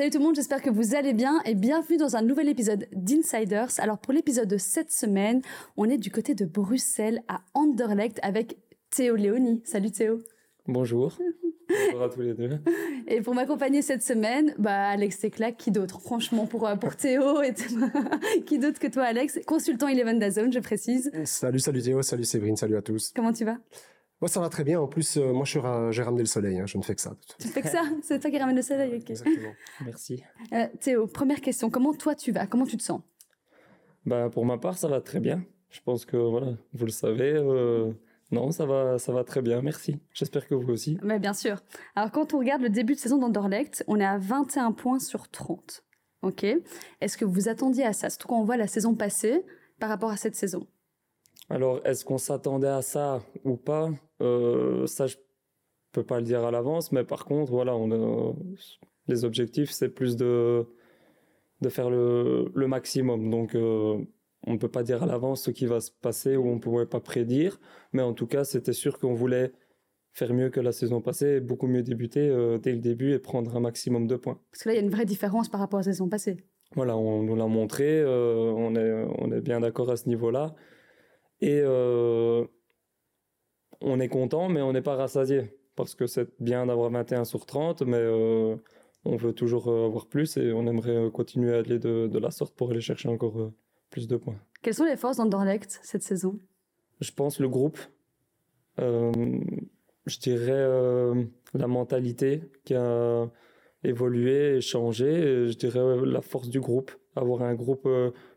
Salut tout le monde, j'espère que vous allez bien et bienvenue dans un nouvel épisode d'Insiders. Alors pour l'épisode de cette semaine, on est du côté de Bruxelles à Anderlecht avec Théo Léoni. Salut Théo. Bonjour. Bonjour à tous les deux. Et pour m'accompagner cette semaine, bah Alex Teclac, qui d'autre? Franchement, pour, euh, pour Théo, et qui d'autre que toi Alex? Consultant Eleven Dazone, je précise. Salut, salut Théo, salut Séverine, salut à tous. Comment tu vas? Moi, ça va très bien. En plus, euh, moi, j'ai ramené le soleil. Hein. Je ne fais que ça. Tu fais que ça? C'est toi qui ramène le soleil. Exactement. Merci. Euh, Théo, première question. Comment toi tu vas? Comment tu te sens? Bah, Pour ma part, ça va très bien. Je pense que, voilà, vous le savez. Euh, non, ça va, ça va très bien. Merci. J'espère que vous aussi. Mais bien sûr. Alors, quand on regarde le début de saison d'Anderlecht, on est à 21 points sur 30. Ok? Est-ce que vous attendiez à ça? Surtout quand on voit la saison passée par rapport à cette saison. Alors, est-ce qu'on s'attendait à ça ou pas? Euh, Ça, je peux pas le dire à l'avance, mais par contre, voilà, on les objectifs, c'est plus de de faire le, le maximum. Donc, euh, on ne peut pas dire à l'avance ce qui va se passer ou on ne pouvait pas prédire, mais en tout cas, c'était sûr qu'on voulait faire mieux que la saison passée, beaucoup mieux débuter euh, dès le début et prendre un maximum de points. Parce que là, il y a une vraie différence par rapport à la saison passée. Voilà, on nous l'a montré, on, est, on est bien d'accord à ce niveau-là. Et euh, on est content, mais on n'est pas rassasié. Parce que c'est bien d'avoir 21 sur 30, mais euh, on veut toujours euh, avoir plus et on aimerait continuer à aller de, la sorte pour aller chercher encore plus de points. Quelles sont les forces d'Anderlecht cette saison? Je pense le groupe. je dirais la mentalité qui a évolué et changé. je dirais la force du groupe. Avoir un groupe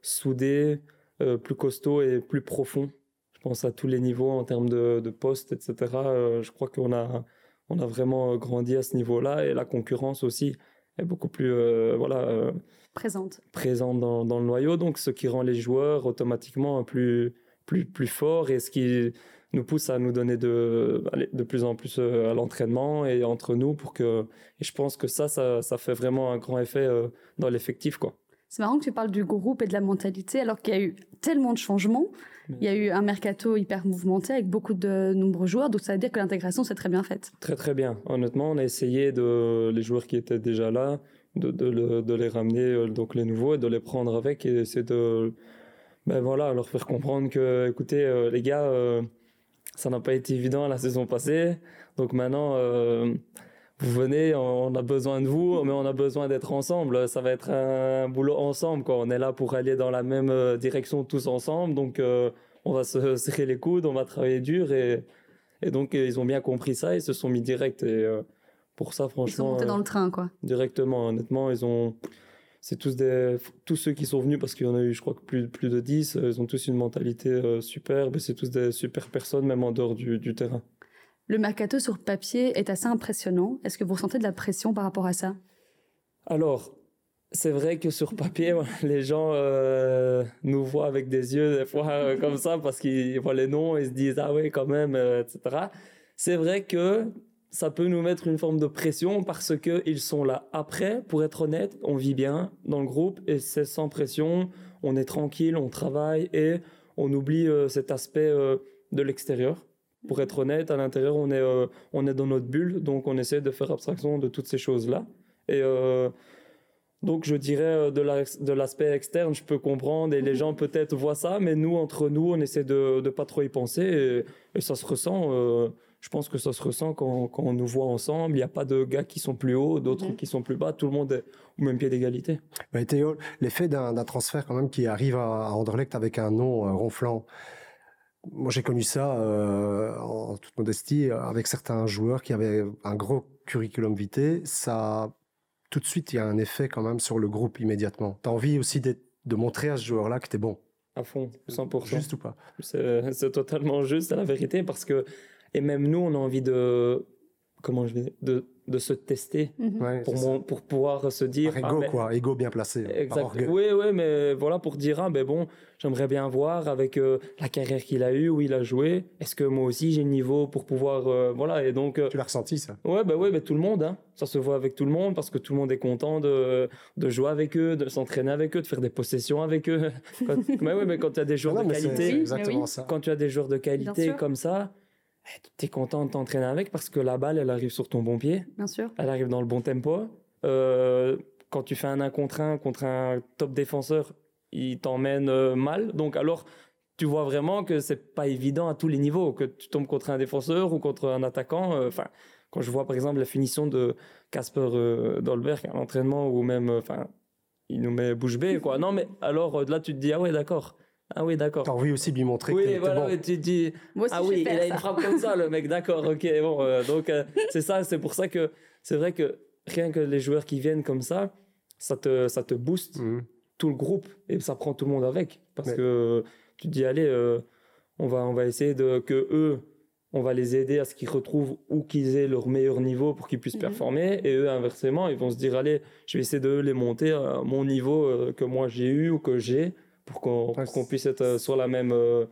soudé, euh, plus costaud et plus profond. Je pense à tous les niveaux en termes de, de postes, etc. Euh, je crois qu'on a, on a vraiment grandi à ce niveau-là et la concurrence aussi est beaucoup plus euh, voilà présente présente dans, dans, le noyau donc ce qui rend les joueurs automatiquement plus plus plus forts et ce qui nous pousse à nous donner de de plus en plus à l'entraînement et entre nous pour que et je pense que ça ça, ça fait vraiment un grand effet dans l'effectif quoi c'est marrant que tu parles du groupe et de la mentalité, alors qu'il y a eu tellement de changements. Il y a eu un mercato hyper mouvementé avec beaucoup de nombreux joueurs, donc ça veut dire que l'intégration s'est très bien faite. Très très bien. Honnêtement, on a essayé de les joueurs qui étaient déjà là, de, de, les ramener, euh, donc les nouveaux, et de les prendre avec et essayer de, ben voilà, leur faire comprendre que, écoutez, euh, les gars, euh, ça n'a pas été évident la saison passée, donc maintenant vous venez, on a besoin de vous, mais on a besoin d'être ensemble. Ça va être un boulot ensemble. Quoi. On est là pour aller dans la même euh, direction tous ensemble. Donc, euh, on va se serrer les coudes, on va travailler dur. Et, et donc, ils ont bien compris ça. Ils se sont mis direct. Et euh, pour ça, franchement. Ils sont montés dans le train, quoi. Directement, honnêtement, ils ont. C'est tous des, tous ceux qui sont venus parce qu'il y en a eu, je crois que plus, plus de 10, ils ont tous une mentalité superbe et c'est tous des super personnes, même en dehors du, du terrain. Le mercato sur papier est assez impressionnant. Est-ce que vous ressentez de la pression par rapport à ça? Alors, c'est vrai que sur papier, les gens euh, nous voient avec des yeux des fois euh, comme ça parce qu'ils voient les noms et se disent ah oui quand même, euh, etc. C'est vrai que ça peut nous mettre une forme de pression parce que ils sont là. Après, pour être honnête, on vit bien dans le groupe et c'est sans pression. On est tranquille, on travaille et on oublie cet aspect de l'extérieur pour être honnête, à l'intérieur, on est, euh, on est dans notre bulle, donc on essaie de faire abstraction de toutes ces choses-là. Et euh, donc, je dirais euh, de l'aspect externe, je peux comprendre, et les gens peut-être voient ça, mais nous, entre nous, on essaie de ne pas trop y penser, et, ça se ressent. je pense que ça se ressent quand, quand on nous voit ensemble. Il n'y a pas de gars qui sont plus hauts, d'autres mhm. qui sont plus bas. Tout le monde est au même pied d'égalité. Bah, Théo, l'effet d'un transfert quand même qui arrive à, Anderlecht avec un nom ronflant moi, j'ai connu ça euh, en toute modestie avec certains joueurs qui avaient un gros curriculum vitae. Ça, tout de suite, il y a un effet quand même sur le groupe immédiatement. T'as envie aussi de montrer à ce joueur-là que t'es bon. À fond, 100%. Juste ou pas? C'est totalement juste, c'est la vérité, parce que et même nous, on a envie de comment je vais de de se tester mhm. pour, pour pouvoir se dire ego ah, quoi ego bien placé exact. oui oui mais voilà pour dire ah ben bon j'aimerais bien voir avec euh, la carrière qu'il a eu où il a joué. Est-ce que moi aussi j'ai le niveau pour pouvoir euh, voilà et donc euh, tu l'as ressenti ça? Ouais ben ouais ben tout le monde hein. Ça se voit avec tout le monde parce que tout le monde est content de de jouer avec eux de s'entraîner avec eux de faire des possessions avec eux. Quand, mais ouais mais quand tu as des joueurs de qualité exactement ça. quand tu as des joueurs de qualité comme ça tu es content de t'entraîner avec parce que la balle, elle arrive sur ton bon pied. Bien sûr. Elle arrive dans le bon tempo. Euh, quand tu fais un 1 contre 1 contre un top défenseur, il t'emmène euh, mal. Donc alors, tu vois vraiment que c'est pas évident à tous les niveaux, que tu tombes contre un défenseur ou contre un attaquant. euh, Enfin, quand je vois par exemple la finition de Casper Dolberg à l'entraînement ou même, enfin, il nous met bouche bée, quoi. Non, mais alors là, tu te dis, ah ouais, d'accord. Ah oui, d'accord. T'as envie aussi de lui montrer que Oui, t'es voilà, bon. ouais, tu dis, Moi aussi, ah oui, il a une frappe comme ça, le mec, d'accord, ok, bon, euh, donc euh, c'est ça, c'est pour ça que c'est vrai que rien que les joueurs qui viennent comme ça, ça te, ça te booste Mhm. tout le groupe et ça prend tout le monde avec. Parce Mais- que tu te dis, allez, euh, on, va, on va essayer de que eux, on va les aider à ce qu'ils retrouvent où qu'ils aient leur meilleur niveau pour qu'ils puissent Mhm. performer. Et eux, inversement, ils vont se dire, allez, je vais essayer de les monter à mon niveau euh, que moi j'ai eu ou que j'ai pour qu'on puisse être euh, sur la même. euh,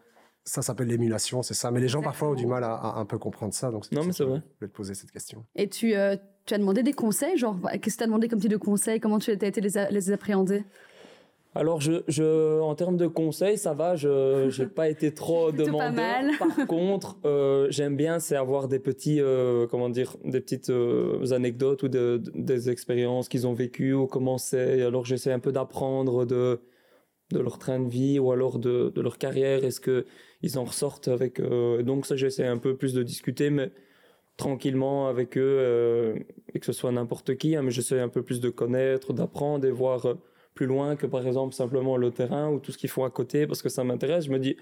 Ça s'appelle l'émulation, c'est ça. Mais les gens parfois ont du mal à, à un peu comprendre ça. Donc Non, mais c'est vrai. Je voulais te poser cette question. Et tu, euh, tu as demandé des conseils, genre, qu'est-ce que tu as demandé comme type de conseils? Comment tu as été les, les appréhender? Alors, je, je, en termes de conseils, ça va, je n'ai pas été trop Plutôt pas demandeur. mal. Par contre, euh, j'aime bien, c'est avoir des petits, euh, comment dire, des petites euh, anecdotes ou de- de- des expériences qu'ils ont vécues ou comment c'est. Alors, j'essaie un peu d'apprendre de, de leur train de vie ou alors de, de leur carrière? Est-ce qu'ils en ressortent avec... euh, donc, ça, j'essaie un peu plus de discuter, mais tranquillement avec eux, euh, et que ce soit n'importe qui, hein, mais j'essaie un peu plus de connaître, d'apprendre et voir... euh, plus loin que par exemple simplement le terrain ou tout ce qu'ils font à côté parce que ça m'intéresse. Je me dis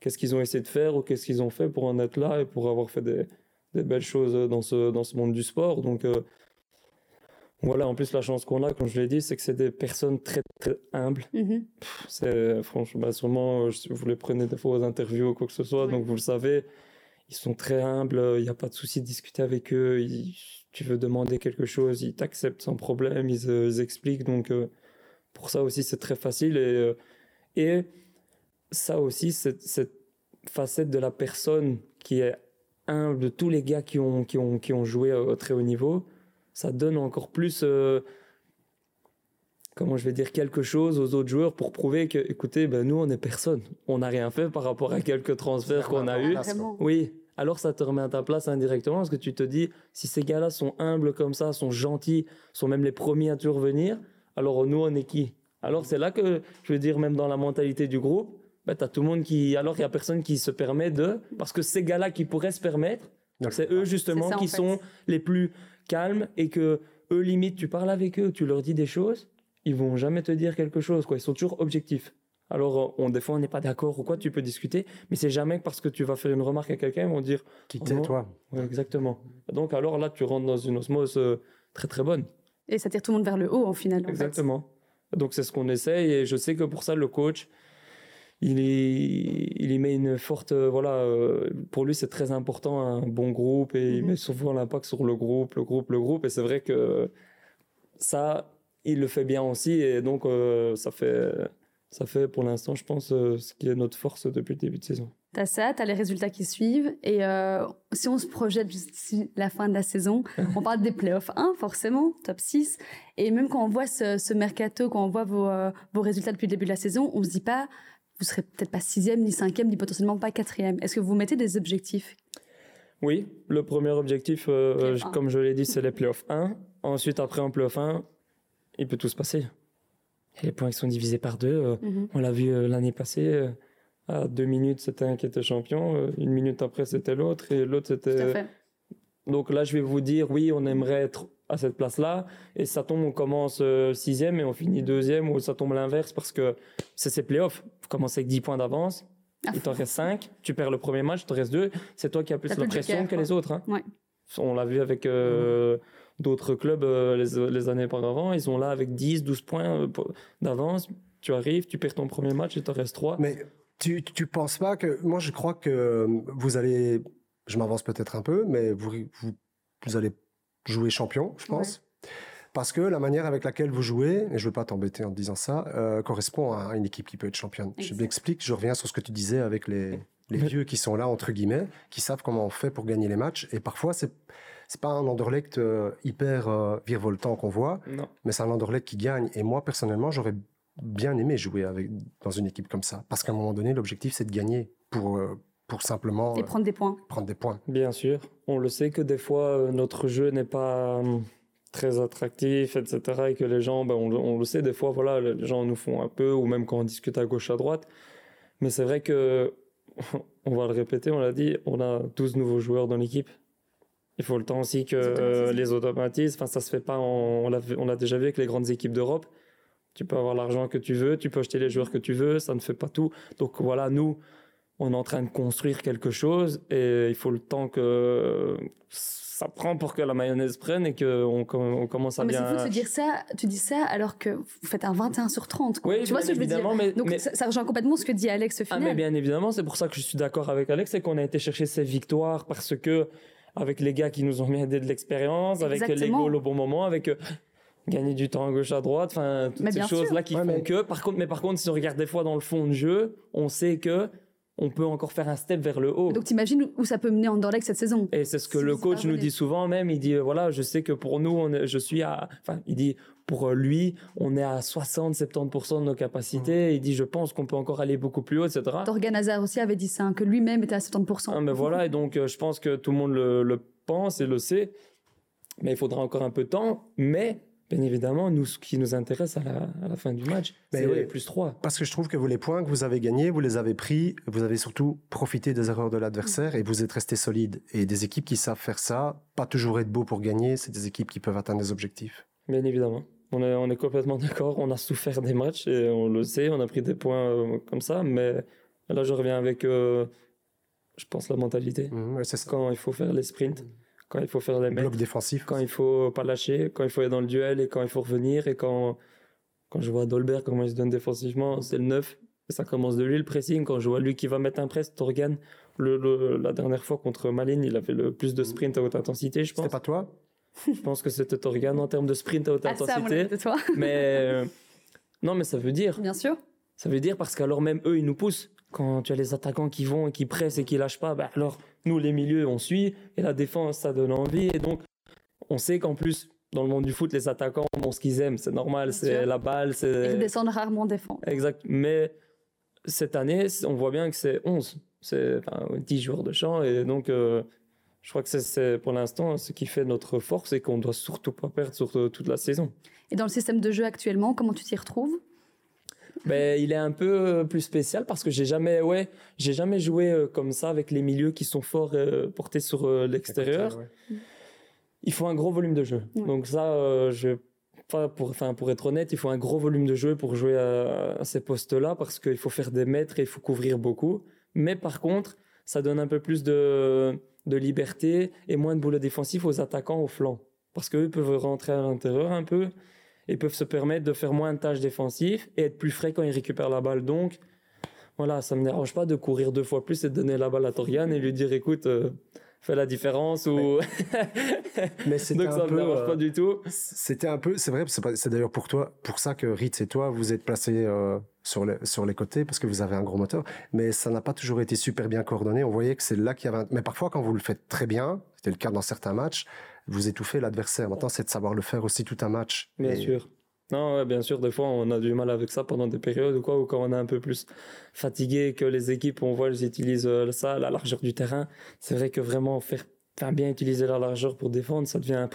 qu'est-ce qu'ils ont essayé de faire ou qu'est-ce qu'ils ont fait pour en être là et pour avoir fait des, des belles choses dans ce, dans ce monde du sport? Donc euh, voilà, en plus la chance qu'on a, comme je l'ai dit, c'est que c'est des personnes très très humbles. Mhm. C'est franchement, bah, sûrement, euh, si vous les prenez des fois aux interviews ou quoi que ce soit, Ouais. donc vous le savez, ils sont très humbles, il n'y a pas de souci de discuter avec eux. ils- tu veux demander quelque chose, ils t'acceptent sans problème, ils, euh, ils expliquent. Donc euh, pour ça aussi, c'est très facile. Et, euh, et ça aussi, cette, cette facette de la personne qui est humble, de tous les gars qui ont, qui ont, qui ont joué au très haut niveau, ça donne encore plus. euh, comment je vais dire, quelque chose aux autres joueurs pour prouver que, écoutez, ben, nous, on est personne. On n'a rien fait par rapport à quelques transferts qu'on a eus. Oui, alors ça te remet à ta place indirectement parce que tu te dis, si ces gars-là sont humbles comme ça, sont gentils, sont même les premiers à te revenir, alors nous, on est qui? Alors c'est là que, je veux dire, même dans la mentalité du groupe, ben, tu as tout le monde qui... Alors il n'y a personne qui se permet de... Parce que ces gars-là qui pourraient se permettre, c'est eux justement ça, qui fait. sont les plus calmes et que eux, limite, tu parles avec eux, tu leur dis des choses, ils vont jamais te dire quelque chose, quoi. Ils sont toujours objectifs. Alors, euh, on, des fois, on n'est pas d'accord ou quoi, tu peux discuter, mais c'est jamais parce que tu vas faire une remarque à quelqu'un, ils vont dire Qui Oh t'es, toi Ouais, exactement. Donc, alors là, tu rentres dans une osmose euh, très très bonne. Et ça tire tout le monde vers le haut, au final. en fait. Exactement. Donc, c'est ce qu'on essaye et je sais que pour ça, le coach, il, y- il y met une forte. euh, voilà, euh, pour lui, c'est très important, un bon groupe et il Mhm. met souvent l'impact sur le groupe, le groupe, le groupe. Et c'est vrai que ça, il le fait bien aussi et donc, euh, ça fait. Ça fait pour l'instant, je pense, euh, ce qui est notre force depuis le début de saison. T'as ça, t'as les résultats qui suivent. Et euh, si on se projette jusqu'à la fin de la saison, on parle des playoffs 1, forcément, top 6. Et même quand on voit ce, ce mercato, quand on voit vos, vos résultats depuis le début de la saison, on se dit pas, vous serez peut-être pas sixième, ni cinquième, ni potentiellement pas quatrième. Est-ce que vous mettez des objectifs? Oui, le premier objectif, euh, je- un. comme je l'ai dit, c'est les playoffs 1. Ensuite, après en playoff 1, il peut tout se passer. Et les points qui sont divisés par deux, euh, Mhm. on l'a vu euh, l'année passée. euh, à deux minutes, c'était un qui était champion. euh, une minute après, c'était l'autre. Et l'autre, c'était. fait. Donc là, je vais vous dire, oui, on aimerait être à cette place-là. Et ça tombe, on commence euh, sixième et on finit deuxième. Ou ça tombe l'inverse parce que c'est ces playoffs. Vous commencez avec 10 points d'avance. Ah, Il t'en reste 5. Tu perds le premier match, il te reste 2. C'est toi qui as plus la plus pression que quoi. les autres. hein. Ouais. On l'a vu avec euh, d'autres clubs euh, les, les années auparavant. Ils sont là avec 10, 12 points euh, d'avance. Tu arrives, tu perds ton premier match, il te reste 3. Mais tu, tu penses pas que. Moi, je crois que vous allez. Je m'avance peut-être un peu, mais vous, vous, vous allez jouer champion, je pense. Parce que la manière avec laquelle vous jouez, et je ne veux pas t'embêter en te disant ça, euh, correspond à une équipe qui peut être championne. Je m'explique, je reviens sur ce que tu disais avec les, les Mais- vieux qui sont là, entre guillemets, qui savent comment on fait pour gagner les matchs. Et parfois, c'est c'est pas un Anderlecht euh, hyper euh, virevoltant qu'on voit, Non. mais c'est un Anderlecht qui gagne. Et moi, personnellement, j'aurais bien aimé jouer avec, dans une équipe comme ça. Parce qu'à un moment donné, l'objectif, c'est de gagner pour, euh, pour simplement Et euh, prendre des points. prendre des points. Bien sûr. On le sait que des fois, euh, notre jeu n'est pas. hum, très attractif, etc. Et que les gens, ben, on, on, le sait, des fois, voilà, les gens nous font un peu, ou même quand on discute à gauche, à droite. Mais c'est vrai que, on va le répéter, on l'a dit, on a 12 nouveaux joueurs dans l'équipe. Il faut le temps aussi que les automatismes, enfin, ça se fait pas, on l'a on déjà vu avec les grandes équipes d'Europe. Tu peux avoir l'argent que tu veux, tu peux acheter les joueurs que tu veux, ça ne fait pas tout. Donc voilà, nous, on est en train de construire quelque chose et il faut le temps que ça prend pour que la mayonnaise prenne et qu'on on commence à mais bien... Mais c'est fou de se dire ça, tu dis ça alors que vous faites un 21 sur 30. Oui, tu vois ce que je veux dire mais, Donc Ça, rejoint complètement ce que dit Alex au final. Ah mais bien évidemment, c'est pour ça que je suis d'accord avec Alex, c'est qu'on a été chercher ces victoires parce que avec les gars qui nous ont mis aidé de l'expérience, avec les goals au bon moment, avec euh, gagner du temps à gauche à droite, enfin toutes ces choses là qui font que par contre mais par contre si on regarde des fois dans le fond de jeu, on sait que on peut encore faire un step vers le haut. Donc t'imagines où ça peut mener Anderlecht cette saison Et c'est ce que le coach nous dit souvent même, il dit euh, voilà, je sais que pour nous on je suis à enfin il dit pour euh, lui, on est à 60-70% de nos capacités. Il dit, je pense qu'on peut encore aller beaucoup plus haut, etc. Torgan Hazard aussi avait dit ça, hein, que lui-même était à 70%. Ah, mais voilà, et donc je pense que tout le monde le, le pense et le sait. Mais il faudra encore un peu de temps. Mais bien évidemment, nous, ce qui nous intéresse à la, fin du match, c'est plus 3. Parce que je trouve que vous, les points que vous avez gagnés, vous les avez pris, vous avez surtout profité des erreurs de l'adversaire et vous êtes resté solide. Et des équipes qui savent faire ça, pas toujours être beau pour gagner, c'est des équipes qui peuvent atteindre des objectifs. Bien évidemment. On est, on est complètement d'accord. On a souffert des matchs et on le sait. On a pris des points euh, comme ça. Mais là, je reviens avec, euh, je pense, la mentalité. Mmh, Quand il faut faire les sprints quand il faut faire les blocs défensifs, quand il faut pas lâcher, quand il faut aller dans le duel et quand il faut revenir et quand quand je vois Dolberg comment il se donne défensivement, c'est le 9 ça commence de lui le pressing quand je vois lui qui va mettre un press Torgan le, la dernière fois contre Malin, il avait le plus de sprint à haute intensité, je pense. C'était pas toi Je pense que c'était Torgan en termes de sprint à haute ah, intensité. Ça, toi. mais euh, non, mais ça veut dire. Bien sûr. Ça veut dire parce qu'alors même eux, ils nous poussent. Quand tu as les attaquants qui vont et qui pressent et qui lâchent pas, bah alors nous, les milieux, on suit. Et la défense, ça donne envie. Et donc, on sait qu'en plus, dans le monde du foot, les attaquants, bon, ce qu'ils aiment, c'est normal, c'est la balle. c'est Ils descendent rarement défendre. Exact. Mais cette année, on voit bien que c'est 11. C'est enfin, 10 joueurs de champ. Et donc, euh, je crois que c'est pour l'instant ce qui fait notre force et qu'on doit surtout pas perdre sur toute la saison. Et dans le système de jeu actuellement, comment tu t'y retrouves? Ben, il est un peu euh, plus spécial parce que j'ai jamais, ouais, j'ai jamais joué euh, comme ça avec les milieux qui sont forts euh, portés sur l'extérieur. Il faut un gros volume de jeu. Donc ça, je, pour, enfin, pour être honnête, il faut un gros volume de jeu pour jouer à, ces postes-là parce qu'il faut faire des mètres et il faut couvrir beaucoup. Mais par contre, ça donne un peu plus de, de liberté et moins de boulot défensif aux attaquants au flanc. Parce qu'eux peuvent rentrer à l'intérieur un peu et peuvent se permettre de faire moins de tâches défensives et être plus frais quand ils récupèrent la balle. Donc, voilà, ça me dérange pas de courir deux fois plus et de donner la balle à Torian et lui dire, écoute, euh, fais la différence ou. Mais c'était Donc ça me dérange pas du tout. C'était un peu, c'est vrai, c'est d'ailleurs pour toi, pour ça que Ritz et toi, vous êtes placés euh, sur les sur les côtés parce que vous avez un gros moteur. Mais ça n'a pas toujours été super bien coordonné. On voyait que c'est là qu'il y avait. Mais parfois, quand vous le faites très bien, c'était le cas dans certains matchs, vous étouffez l'adversaire. Maintenant, c'est de savoir le faire aussi tout un match. Bien sûr. Non, bien sûr, des fois, on a du mal avec ça pendant des périodes ou quoi, ou quand on est un peu plus fatigué, que les équipes, on voit, elles utilisent euh, ça, la largeur du terrain. C'est vrai que vraiment faire, bien utiliser la largeur pour défendre, ça devient,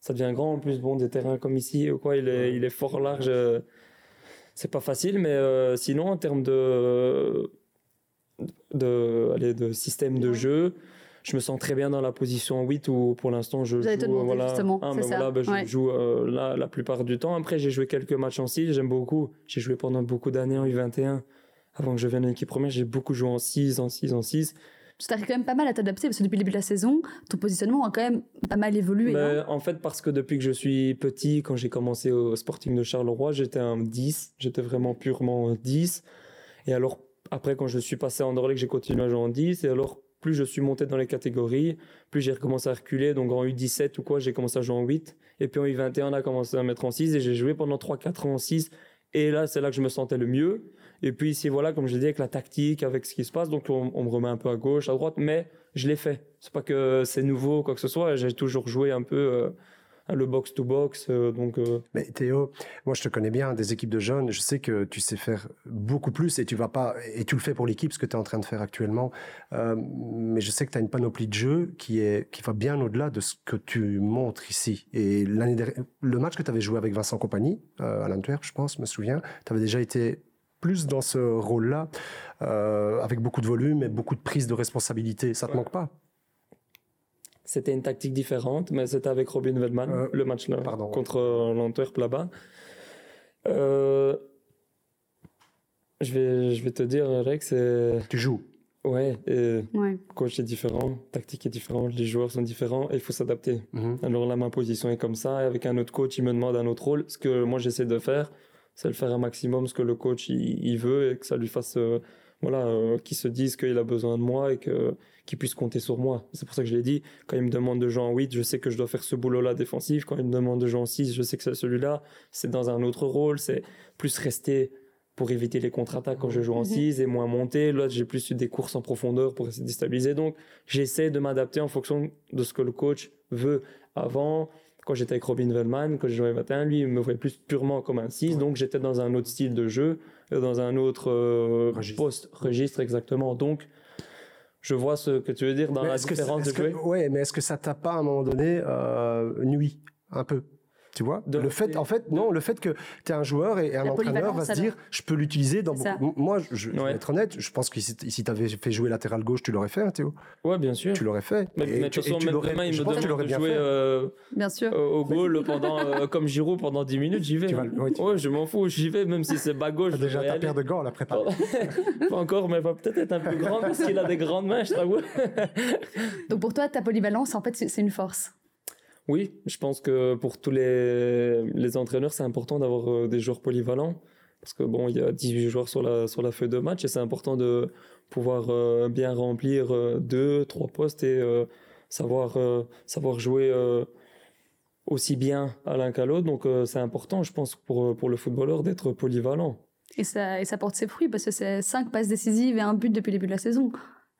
ça devient grand. En plus, bon, des terrains comme ici ou quoi, il est, il est fort large. Euh, c'est pas facile, mais euh, sinon, en termes de, de, allez, de système de jeu, je me sens très bien dans la position 8 où pour l'instant je joue voilà, ah, ben voilà ben, je joue euh, là la plupart du temps après j'ai joué quelques matchs en 6 j'aime beaucoup j'ai joué pendant beaucoup d'années en U21 avant que je vienne en équipe première j'ai beaucoup joué en 6 en 6 en 6 tu t'arrives quand même pas mal à t'adapter parce que depuis le début de la saison, ton positionnement a quand même pas mal évolué. Ben, en fait, parce que depuis que je suis petit, quand j'ai commencé au Sporting de Charleroi, j'étais un 10. J'étais vraiment purement 10. Et alors, après, quand je suis passé en Anderlecht, j'ai continué à jouer en 10. Et alors, plus je suis monté dans les catégories, plus j'ai recommencé à reculer. Donc en U17 ou quoi, j'ai commencé à jouer en 8. Et puis en U21, on a commencé à mettre en 6 et j'ai joué pendant 3-4 ans en 6. Et là, c'est là que je me sentais le mieux. Et puis ici, voilà, comme je dis, avec la tactique, avec ce qui se passe, donc on, me remet un peu à gauche, à droite, mais je l'ai fait. C'est pas que c'est nouveau, quoi que ce soit. J'ai toujours joué un peu euh, le box-to-box. euh, donc, euh, Mais Théo, moi je te connais bien, des équipes de jeunes, je sais que tu sais faire beaucoup plus et tu vas pas et tu le fais pour l'équipe, ce que tu es en train de faire actuellement. Euh, mais je sais que tu as une panoplie de jeux qui est qui va bien au-delà de ce que tu montres ici. Et l'année dernière, le match que tu avais joué avec Vincent Compagnie à l'Antwerp, je pense, me souviens, tu avais déjà été plus dans ce rôle-là, euh, avec beaucoup de volume et beaucoup de prise de responsabilité. Ça te manque pas? C'était une tactique différente, mais c'était avec Robin Vedman, Euh, le match là, pardon. contre euh, l'Antwerp là-bas. Euh, je, vais, je vais te dire, Rex, c'est. Tu joues. Ouais, et Ouais. coach est différent, tactique est différente, les joueurs sont différents et il faut s'adapter. Mhm. Alors là, ma position est comme ça, et avec un autre coach, il me demande un autre rôle. Ce que moi j'essaie de faire, c'est le faire un maximum ce que le coach il, il veut et que ça lui fasse, euh, voilà, euh, qu'il se dise qu'il a besoin de moi et que qu'il puisse compter sur moi. C'est pour ça que je l'ai dit. Quand il me demande de jouer en 8, je sais que je dois faire ce boulot-là défensif. Quand il me demande de jouer en 6, je sais que c'est celui-là. C'est dans un autre rôle. C'est plus rester pour éviter les contre-attaques quand je joue en Mhm. 6 et moins monter. Là, j'ai plus eu des courses en profondeur pour essayer de déstabiliser. Donc, j'essaie de m'adapter en fonction de ce que le coach veut. Avant, quand j'étais avec Robin Vellman, quand j'ai joué 21, lui, il me voyait plus purement comme un 6. Donc, j'étais dans un autre style de jeu, euh, dans un autre euh, Registre. poste, registre exactement. Donc, je vois ce que tu veux dire dans Mais la que différence de jouer. que- ouais, mais est-ce que ça t'a pas à un moment donné euh, nuit un peu? Tu vois De le fait en fait non le fait que tu es un joueur et un entraîneur va polyvalence, se dire je peux l'utiliser dans beaucoup... moi je, je vais Ouais. être honnête je pense que si, si tu avais fait jouer latéral gauche tu l'aurais fait hein, Théo Ouais, bien sûr. tu l'aurais fait Mais, Et mais de tu- toute et façon, tu même l'aurais- demain, il je me pense que tu demande l'aurais de bien jouer fait euh, Bien sûr. euh, au goal pendant, euh, comme Giroud pendant 10 minutes, j'y vais. Tu vas ouais, tu- Ouais, je m'en fous, j'y vais, même si c'est bas gauche. Je déjà ta paire de gants la préparée Pas encore, mais elle va peut-être être un peu grande parce qu'il a des grandes mains, je t'avoue. Donc pour toi, ta polyvalence, en fait, c'est une force. Oui, je pense que pour tous les, les entraîneurs, c'est important d'avoir euh, des joueurs polyvalents. Parce que bon, il y a 18 joueurs sur la, sur la feuille de match et c'est important de pouvoir euh, bien remplir euh, deux, trois postes et euh, savoir, savoir jouer aussi bien à l'un qu'à l'autre. Donc c'est important, je pense, pour, pour le footballeur d'être polyvalent. Et ça, et ça porte ses fruits parce que c'est cinq passes décisives et un but depuis le début de la saison.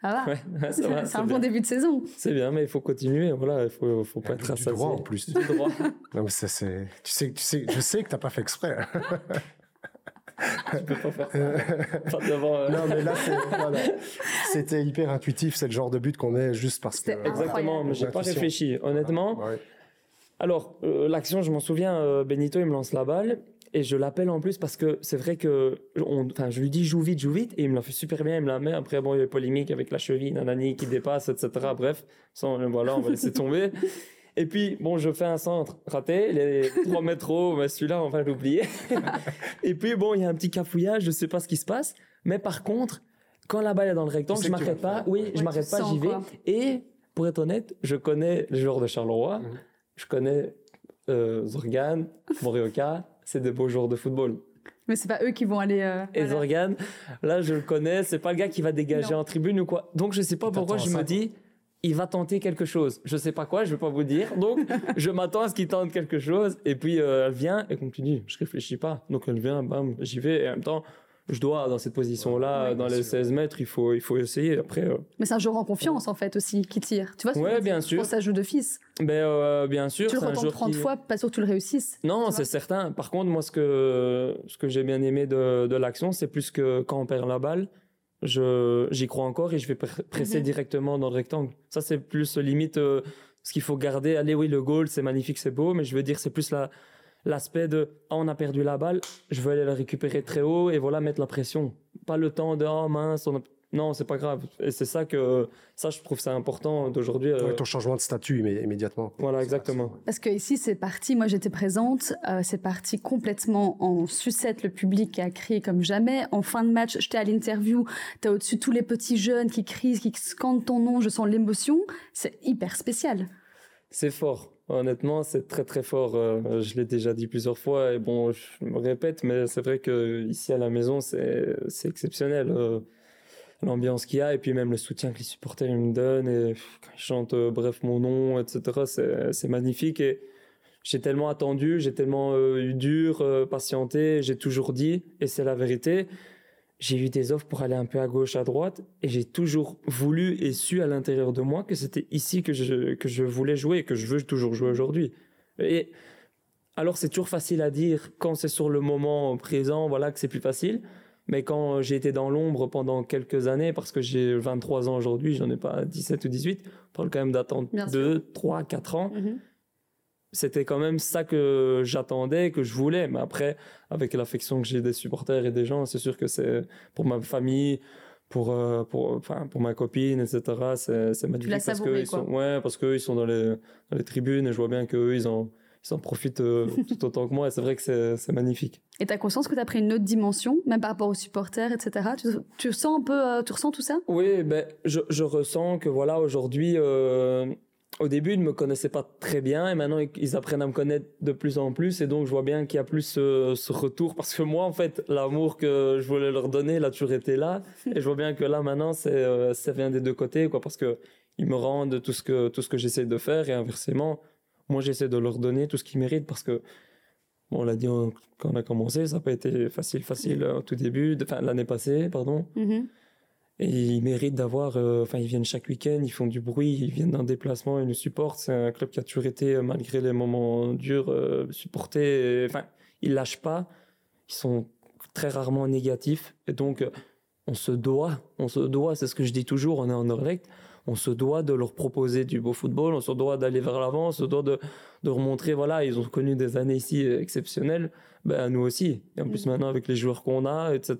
Ça va. Ouais, c'est un bien. bon début de saison. C'est bien, mais il faut continuer. Voilà, il faut, faut pas Du- être du rassasié. droit, en plus. Du droit. non mais ça c'est tu sais tu sais je sais que t'as pas fait exprès. Je peux pas faire ça. Pas devant, euh, non mais là c'était hyper intuitif c'est le genre de but qu'on met juste parce que. Exactement, mais j'ai pas réfléchi. Honnêtement, Ouais. Alors, euh, l'action, je m'en souviens, euh, Benito, il me lance la balle et je l'appelle en plus parce que c'est vrai que on, enfin, je lui dis joue vite, joue vite et il me la fait super bien, il me la met. Après, bon, il y a eu polémique avec la cheville, nanani qui dépasse, etc. Bref, ça, on- voilà, on va laisser tomber. Et puis, bon, je fais un centre raté, les 3 mètres hauts, mais celui-là, on va l'oublier. et puis, bon, il y a un petit cafouillage, je sais pas ce qui se passe. Mais par contre, quand la balle est dans le rectangle, je m'arrête le pas. Oui, Ouais, je m'arrête pas, j'y vais. quoi. Et pour être honnête, je connais les joueurs de Charleroi. Mhm. Je connais euh, Zorgan, Morioka. C'est des beaux joueurs de football. Mais c'est pas eux qui vont aller. euh, Et voilà. Zorgan, là, je le connais. C'est pas le gars qui va dégager Non. en tribune ou quoi. Donc, je sais pas Il pourquoi je me dis, il va tenter quelque chose. Je sais pas quoi, je vais pas vous dire. Donc, je m'attends à ce qu'il tente quelque chose. Et puis, euh, elle vient et continue. Je réfléchis pas. Donc, elle vient, bam, j'y vais. Et en même temps, je dois, dans cette position-là, Ouais, dans les sûr. 16 mètres, il faut, il faut essayer. Après, euh, Mais c'est un joueur en confiance, en fait, aussi, qui tire. Tu vois Ouais, bien sûr. Pour ça joue d'office. ben, euh, bien sûr, Tu le retentes joueur 30 qui- fois, pas sûr que tu le réussisses. Non, c'est certain. Par contre, moi, ce que, ce que j'ai bien aimé de, de l'action, c'est plus que quand on perd la balle, je, j'y crois encore et je vais pr- presser Mhm. directement dans le rectangle. Ça, c'est plus limite euh, ce qu'il faut garder. Allez, oui, le goal, c'est magnifique, c'est beau, mais je veux dire, c'est plus la, l'aspect de ah, on a perdu la balle, je veux aller la récupérer très haut et voilà, mettre la pression. Pas le temps de oh mince, on a- non, c'est pas grave. Et c'est ça que, ça, je trouve ça important d'aujourd'hui. euh, Ouais, ton changement de statut immé- immédiatement Voilà, exactement. Parce que ici, c'est parti, moi j'étais présente, euh, c'est parti complètement en sucette, le public a crié comme jamais. En fin de match, j'étais à l'interview, t'as au-dessus tous les petits jeunes qui crient, qui scandent ton nom, je sens l'émotion. C'est hyper spécial. C'est fort. Honnêtement, c'est très très fort. Euh, je l'ai déjà dit plusieurs fois et bon, je me répète, mais c'est vrai que ici à la maison, c'est c'est exceptionnel. euh, L'ambiance qu'il y a et puis même le soutien que les supporters me donnent et quand ils chantent euh, bref mon nom, etc. C'est magnifique et j'ai tellement attendu, j'ai tellement eu dur, patienté, j'ai toujours dit et c'est la vérité. J'ai eu des offres pour aller un peu à gauche, à droite, et j'ai toujours voulu et su à l'intérieur de moi que c'était ici que je, que je voulais jouer et que je veux toujours jouer aujourd'hui. Et alors, c'est toujours facile à dire quand c'est sur le moment présent, voilà, que c'est plus facile. Mais quand j'ai été dans l'ombre pendant quelques années, parce que j'ai 23 ans aujourd'hui, j'en ai pas 17 ou 18, on parle quand même d'attendre 2, 3, 4 ans. Mhm. C'était quand même ça que j'attendais, que je voulais. Mais après, avec l'affection que j'ai des supporters et des gens, c'est sûr que c'est pour ma famille, pour, euh, pour, enfin, pour ma copine, etc. C'est magnifique parce que ils sont, ouais, parce qu'ils sont dans les, dans les tribunes et je vois bien qu'eux, ils ont ils en profitent euh, tout autant que moi. Et c'est vrai que c'est magnifique. Et tu as conscience que tu as pris une autre dimension, même par rapport aux supporters, etc. Tu, tu ressens un peu, euh, tu ressens tout ça? Oui, ben, je, je, ressens que voilà, aujourd'hui, au début, ils ne me connaissaient pas très bien et maintenant, ils apprennent à me connaître de plus en plus. Et donc, je vois bien qu'il y a plus ce, retour parce que moi, en fait, l'amour que je voulais leur donner, il a toujours été là. et je vois bien que là, maintenant, c'est ça vient des deux côtés, quoi, parce que ils me rendent tout ce que, tout ce que j'essaie de faire et inversement moi, j'essaie de leur donner tout ce qu'ils méritent parce que, bon, on l'a dit quand on a commencé, ça n'a pas été facile, facile au tout début, enfin, l'année passée, pardon. Mm-hmm. Et ils méritent d'avoir, euh, enfin, ils viennent chaque week-end, ils font du bruit, ils viennent d'un déplacement, ils nous supportent. C'est un club qui a toujours été, euh, malgré les moments durs, euh, supporté. Enfin, ils lâchent pas. Ils sont très rarement négatifs. Et donc, on se doit, on se doit, c'est ce que je dis toujours, on est en Orlect, on se doit de leur proposer du beau football, on se doit d'aller vers l'avant, on se doit de, de remontrer, voilà, ils ont connu des années ici exceptionnelles, ben nous aussi. Et en plus mm. maintenant avec les joueurs qu'on a, etc.,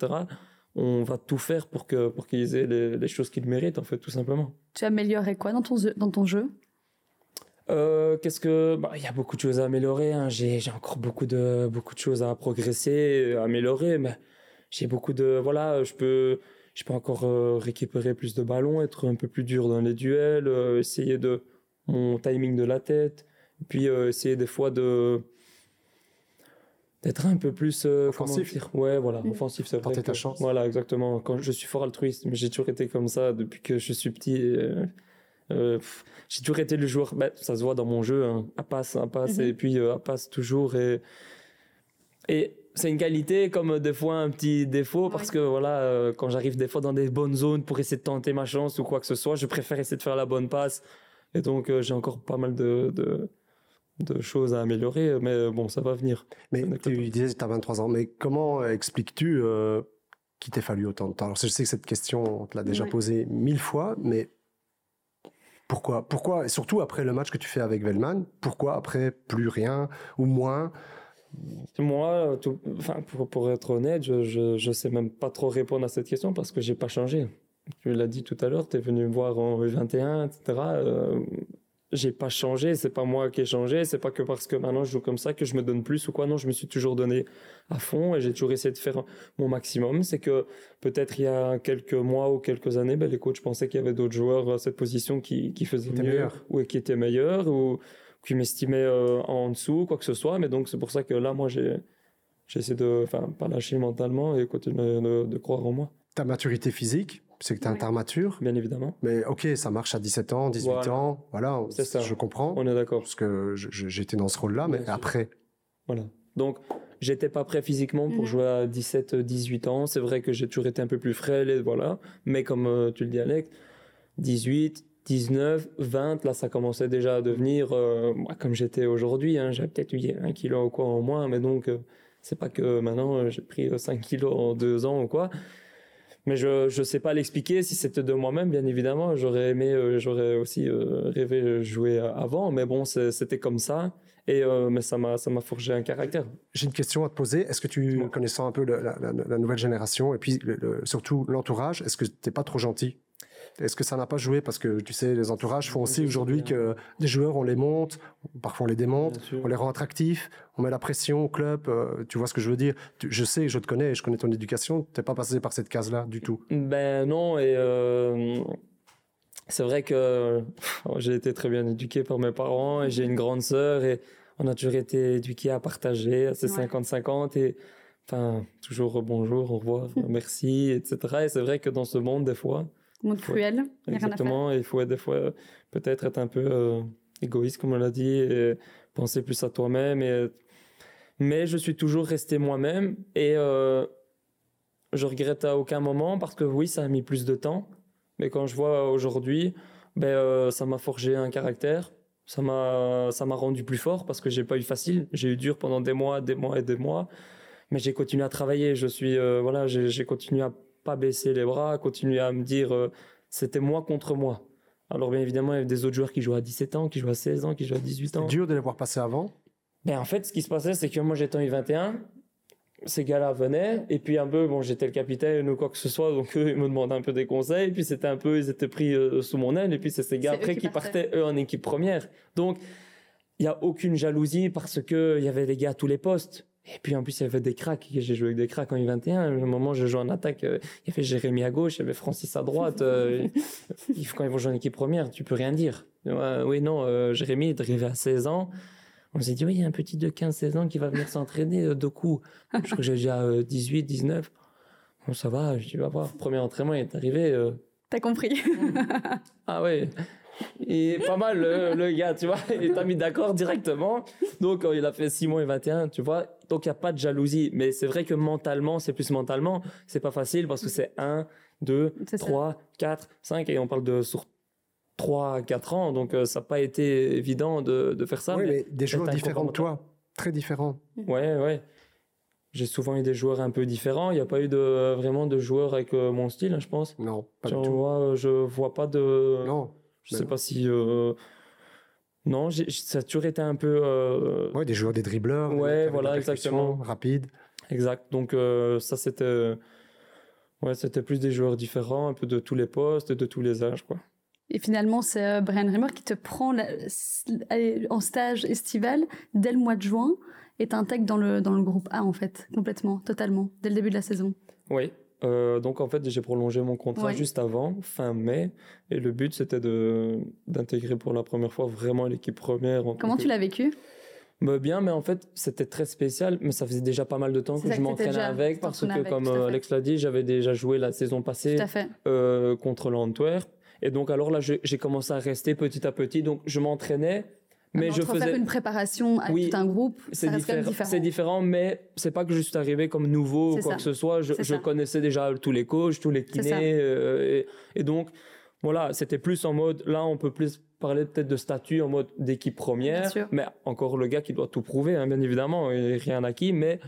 on va tout faire pour que pour qu'ils aient les, choses qu'ils méritent, en fait, tout simplement. Tu améliorerais quoi dans ton jeu, dans ton jeu? Euh, qu'est-ce que bah, il y a beaucoup de choses à améliorer hein. j'ai encore beaucoup de beaucoup de choses à progresser à améliorer mais j'ai beaucoup de voilà je peux je peux encore euh, récupérer plus de ballons, être un peu plus dur dans les duels, euh, essayer de mon timing de la tête, puis essayer des fois de d'être un peu plus offensif. ouais, voilà, mmh. offensif, c'est vrai. ta chance. Voilà, exactement. Quand je suis fort altruiste, mais j'ai toujours été comme ça depuis que je suis petit. j'ai toujours été le joueur, bah, ça se voit dans mon jeu, hein, à passe, à passe, mmh. et puis à passe toujours. Et, et c'est une qualité comme des fois un petit défaut parce que voilà euh, quand j'arrive des fois dans des bonnes zones pour essayer de tenter ma chance ou quoi que ce soit je préfère essayer de faire la bonne passe et donc euh, j'ai encore pas mal de, de, choses à améliorer mais euh, bon ça va venir mais tu disais que tu as 23 ans mais comment expliques-tu qu'il t'ait fallu autant de temps? Alors je sais que cette question on te l'a déjà posée mille fois mais pourquoi pourquoi et surtout après le match que tu fais avec Vellman pourquoi après plus rien ou moins? Moi, enfin, pour, pour, être honnête, je, je, sais même pas trop répondre à cette question parce que j'ai pas changé. Tu l'as dit tout à l'heure, tu es venu me voir en 21, etc. Euh, j'ai pas changé, c'est pas moi qui ai changé, c'est pas que parce que maintenant je joue comme ça que je me donne plus ou quoi. Non, je me suis toujours donné à fond et j'ai toujours essayé de faire mon maximum. C'est que peut-être il y a quelques mois ou quelques années, ben, les coachs pensaient qu'il y avait d'autres joueurs à cette position qui, qui faisaient mieux ou qui étaient meilleurs ou qui m'estimait euh, en dessous, quoi que ce soit. Mais donc, c'est pour ça que là, moi, j'ai, essayé de, enfin, pas lâcher mentalement et continuer de, croire en moi. Ta maturité physique, c'est que tu es un mature. Bien évidemment. Mais ok, ça marche à 17 ans, 18 ans, voilà, c'est ça. je comprends. On est d'accord. Parce que j'étais dans ce rôle-là, mais après. Voilà. Donc, j'étais pas prêt physiquement pour mhm. jouer à 17, 18 ans. C'est vrai que j'ai toujours été un peu plus frêle et voilà. Mais comme euh, tu le dis, Alex, 18, 19, 20, là ça commençait déjà à devenir euh, comme j'étais aujourd'hui. Hein, j'avais peut-être eu un kilo ou quoi en moins, mais donc euh, c'est pas que maintenant euh, j'ai pris 5 kilos en deux ans ou quoi. Mais je ne sais pas l'expliquer. Si c'était de moi-même, bien évidemment, j'aurais aimé, j'aurais aussi rêvé jouer avant. Mais bon, c'était comme ça. Et mais ça m'a ça m'a forgé un caractère. J'ai une question à te poser. Est-ce que tu, connaissant un peu la, nouvelle génération et puis surtout l'entourage, est-ce que tu n'es pas trop gentil? Est-ce que ça n'a pas joué? Parce que tu sais, les entourages font aussi aujourd'hui que des joueurs, on les monte, parfois on les démonte, on les rend attractifs, on met la pression au club. Euh, tu vois ce que je veux dire? Je sais, je te connais, je connais ton éducation. Tu n'es pas passé par cette case-là du tout. Ben non, et euh, c'est vrai que j'ai été très bien éduqué par mes parents et j'ai une grande sœur et on a toujours été éduqués à partager, à ces 50-50 et enfin toujours bonjour, au revoir, merci, etc. Et c'est vrai que dans ce monde, des fois, Monde cruel. Exactement. il faut des fois peut-être être un peu euh, égoïste, comme on l'a dit, et penser plus à toi-même. Et... Mais je suis toujours resté moi-même et euh, je regrette à aucun moment parce que oui, ça a mis plus de temps. Mais quand je vois aujourd'hui, ben, euh, ça m'a forgé un caractère. Ça m'a, ça m'a rendu plus fort parce que j'ai pas eu facile. J'ai eu dur pendant des mois, des mois et des mois. Mais j'ai continué à travailler. Je suis, euh, voilà, j'ai, j'ai continué à pas baisser les bras, continuer à me dire, euh, c'était moi contre moi. Alors bien évidemment, il y avait des autres joueurs qui jouaient à 17 ans, qui jouaient à 16 ans, qui jouaient à 18 ans. C'est dur de les voir passer avant. Ben, en fait, ce qui se passait, c'est que moi, j'étais en U21, ces gars-là venaient, et puis un peu, bon, j'étais le capitaine ou quoi que ce soit, donc eux, ils me demandaient un peu des conseils, puis c'était un peu, ils étaient pris euh, sous mon aile, et puis c'est ces gars après qui qui partaient. partaient, eux, en équipe première. Donc, il y a aucune jalousie parce que il y avait des gars à tous les postes. Et puis en plus, il y avait des cracks. J'ai joué avec des cracks en U21. À un moment, je jouais en attaque. euh, Il y avait Jérémy à gauche, il y avait Francis à droite. euh, Quand ils vont jouer en équipe première, tu peux rien dire. Ouais, oui, non, euh, Jérémy est arrivé à 16 ans. On s'est dit, oui, il y a un petit de 15-16 ans qui va venir s'entraîner euh, de coups. Je crois que j'ai déjà euh, 18, 19. Bon, ça va, je dis, va voir. Premier entraînement, il est arrivé. euh, T'as compris. ah ouais. Et pas mal le, le gars, tu vois, il t'a mis d'accord directement. Donc euh, il a fait 6 mois et 21, tu vois. Donc il n'y a pas de jalousie. Mais c'est vrai que mentalement, c'est plus mentalement, c'est pas facile parce que c'est 1, 2, C'est ça. 3, 4, 5 et on parle de sur 3, 4 ans. Donc euh, ça n'a pas été évident de, de faire ça. oui, mais- mais des joueurs différents de toi. Très différents. Ouais, ouais. J'ai souvent eu des joueurs un peu différents. Il n'y a pas eu de, vraiment de joueurs avec euh, mon style, hein, je pense. Non, pas Tu du tout. vois, euh, je vois pas de. Non. Je Mais sais non. pas si. euh, Non, ça a toujours été un peu. euh, Ouais, des joueurs, des dribbleurs. des Ouais, voilà, exactement. Rapide. Exact. Donc, euh, ça, c'était. Ouais, c'était plus des joueurs différents, un peu de tous les postes et de tous les âges, quoi. Et finalement, c'est euh, Brian Rimmer qui te prend la- en stage estival dès le mois de juin et t'intègre dans le, dans le groupe A, en fait, complètement, totalement, dès le début de la saison. Oui. Euh, donc, en fait, j'ai prolongé mon contrat Ouais. juste avant, fin mai. Et le but, c'était de d'intégrer pour la première fois vraiment l'équipe première. Comment que- tu l'as vécu? Bah, bien, mais en fait, c'était très spécial. Mais ça faisait déjà pas mal de temps que je m'entraînais avec. Parce que, avec, comme euh. Alex l'a dit, j'avais déjà joué la saison passée. Euh, contre l'Antwerp. Et donc, alors là, j'ai commencé à rester petit à petit. Donc, je m'entraînais, mais je faisais. faire une préparation Oui, tout un groupe, C'est différent, différent. c'est différent, mais c'est pas que je suis arrivé comme nouveau ou quoi ça. que ce soit. Je, connaissais déjà tous les coachs, tous les kinés. euh, et, et donc, voilà, c'était plus en mode. Là, on peut plus parler peut-être de statut en mode d'équipe Bien première. sûr. Mais encore le gars qui doit tout prouver, hein, bien évidemment, et rien acquis, mais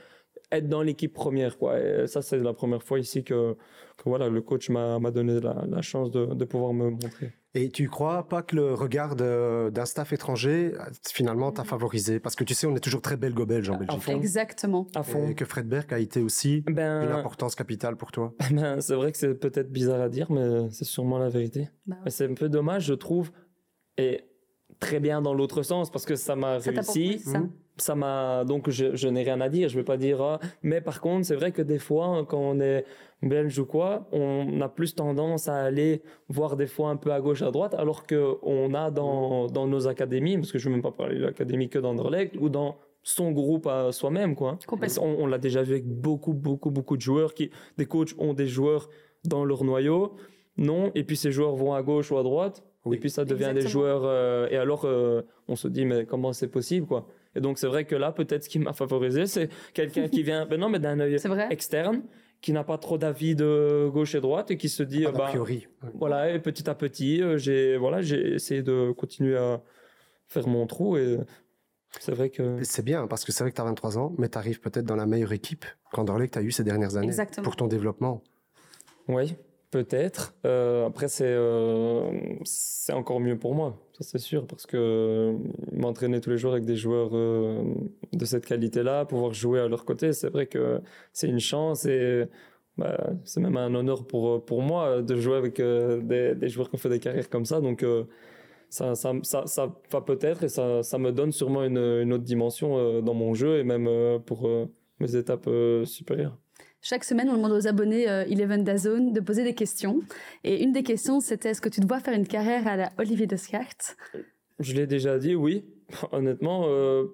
être dans l'équipe première, quoi. Et ça, c'est la première fois ici que, que voilà, le coach m'a m'a donné la, la chance de, de pouvoir me montrer. Et tu crois pas que le regard de- d'un staff étranger, finalement, t'a favorisé? Parce que tu sais, on est toujours très belgo-belge en À Belgique. fond. Exactement. À fond. Et que Fred Berg a été aussi une Ben, importance capitale pour toi. ben, c'est vrai que c'est peut-être bizarre à dire, mais c'est sûrement la vérité. Bah ouais. C'est un peu dommage, je trouve, et très bien dans l'autre sens, parce que ça m'a Ça t'a réussi. proposé ça. Mhm. Ça m'a donc je, je n'ai rien à dire je vais pas dire ah. mais par contre c'est vrai que des fois quand on est belge ou quoi on a plus tendance à aller voir des fois un peu à gauche à droite alors que on a dans, dans nos académies parce que je ne veux même pas parler de l'académie que d'Anderlecht ou dans son groupe à soi-même quoi. On, on l'a déjà vu avec beaucoup beaucoup beaucoup de joueurs qui des coachs ont des joueurs dans leur noyau. Non et puis ces joueurs vont à gauche ou à droite Oui. et puis ça devient des joueurs euh, et alors euh, on se dit mais comment c'est possible quoi? Et donc, c'est vrai que là, peut-être ce qui m'a favorisé, c'est quelqu'un qui vient, ben non, mais d'un œil externe, qui n'a pas trop d'avis de gauche et droite et qui se dit, Pas euh, d'a bah, priori. voilà, et petit à petit, euh, j'ai, voilà, j'ai essayé de continuer à faire mon trou et c'est vrai que. C'est bien, parce que c'est vrai que tu as 23 ans, mais tu arrives peut-être dans la meilleure équipe qu'Anderlecht tu as eu ces dernières années Exactement. pour ton développement. Oui, peut-être. Euh, après, c'est, euh, c'est encore mieux pour moi, ça c'est sûr, parce que euh, m'entraîner tous les jours avec des joueurs de cette qualité-là, pouvoir jouer à leur côté, c'est vrai que c'est une chance et bah, c'est même un honneur pour, pour moi de jouer avec des, des joueurs qui ont fait des carrières comme ça. Donc, ça, ça, ça, ça va peut-être et ça, ça me donne sûrement une, une autre dimension dans mon jeu et même pour mes étapes supérieures. Chaque semaine, on demande aux abonnés euh, Eleven Dazone de poser des questions. Et une des questions, c'était est-ce que tu te vois faire une carrière à la Olivier Descartes? Je l'ai déjà dit, oui. Honnêtement, euh,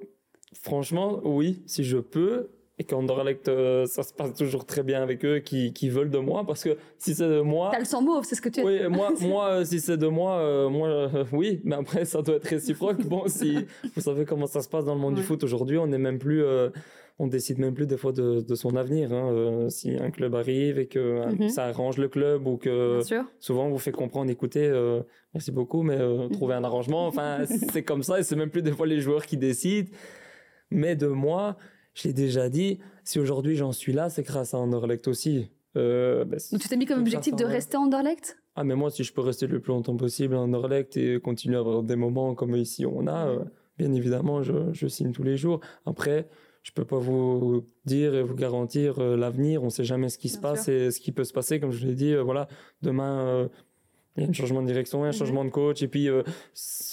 franchement, oui, si je peux. et qu'Anderlecht, euh, ça se passe toujours très bien avec eux, qui, qui veulent de moi, parce que si c'est de moi... T'as le sang mauve, c'est ce que tu Oui, moi, moi euh, si c'est de moi, euh, moi, oui, mais après, ça doit être réciproque. bon, si vous savez comment ça se passe dans le monde du foot aujourd'hui, on n'est même plus... on décide même plus des fois de, de son avenir. hein. Euh, si un club arrive et que euh, Mhm. ça arrange le club ou que souvent on vous fait comprendre, écoutez, euh, merci beaucoup, mais euh, trouvez un arrangement. Enfin, c'est comme ça et c'est même plus des fois les joueurs qui décident. Mais de moi, je l'ai déjà dit, si aujourd'hui j'en suis là, c'est grâce à Anderlecht aussi. Euh, bah, Donc tu t'es mis comme objectif de rester à Anderlecht? Ah, mais moi, si je peux rester le plus longtemps possible à Anderlecht et continuer à avoir des moments comme ici on a, euh, bien évidemment, je, je signe tous les jours. Après, je peux pas vous dire et vous garantir euh, l'avenir. On sait jamais ce qui se passe sûr. et ce qui peut se passer. Comme je l'ai dit, euh, voilà, demain, euh, il y a un changement de direction, un Mhm. changement de coach et puis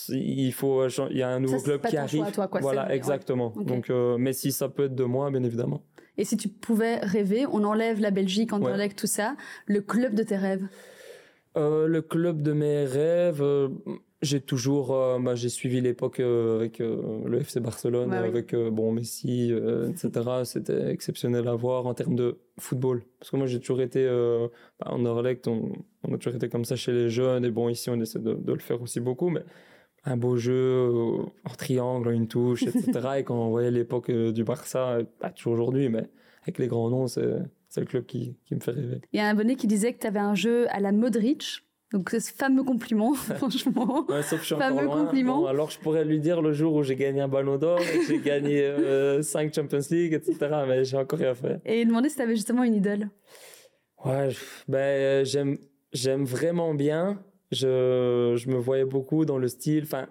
il faut, il y a un nouveau c'est club pas qui ton arrive. choix à toi, quoi, voilà, ouais. exactement. Donc, mais si ça peut être de moi, bien évidemment. Et si tu pouvais rêver, on enlève la Belgique, Anderlecht, tout ça, le club de tes rêves? Le club de mes rêves, j'ai toujours, euh, bah, j'ai suivi l'époque euh, avec euh, le FC Barcelone, oui. avec euh, bon Messi, etc. C'était exceptionnel à voir en termes de football. Parce que moi, j'ai toujours été bah, en Orlect, on, on a toujours été comme ça chez les jeunes. Et bon, ici, on essaie de, de le faire aussi beaucoup, mais un beau jeu en triangle, une touche, etc. et quand on voyait l'époque du Barça, pas toujours aujourd'hui, mais avec les grands noms, c'est c'est le club qui, qui me fait rêver. Il y a un abonné qui disait que tu avais un jeu à la Modric. Donc ce fameux compliment, franchement. Ouais, sauf que je suis Fameux loin. compliment. Bon, alors je pourrais lui dire le jour où j'ai gagné un ballon d'or j'ai gagné 5 Champions League, etc. Mais j'ai encore rien fait. Et demander si tu avais justement une idole. Ouais, je- ben, euh, j'aime, j'aime vraiment bien. Je, je me voyais beaucoup dans le style. Enfin,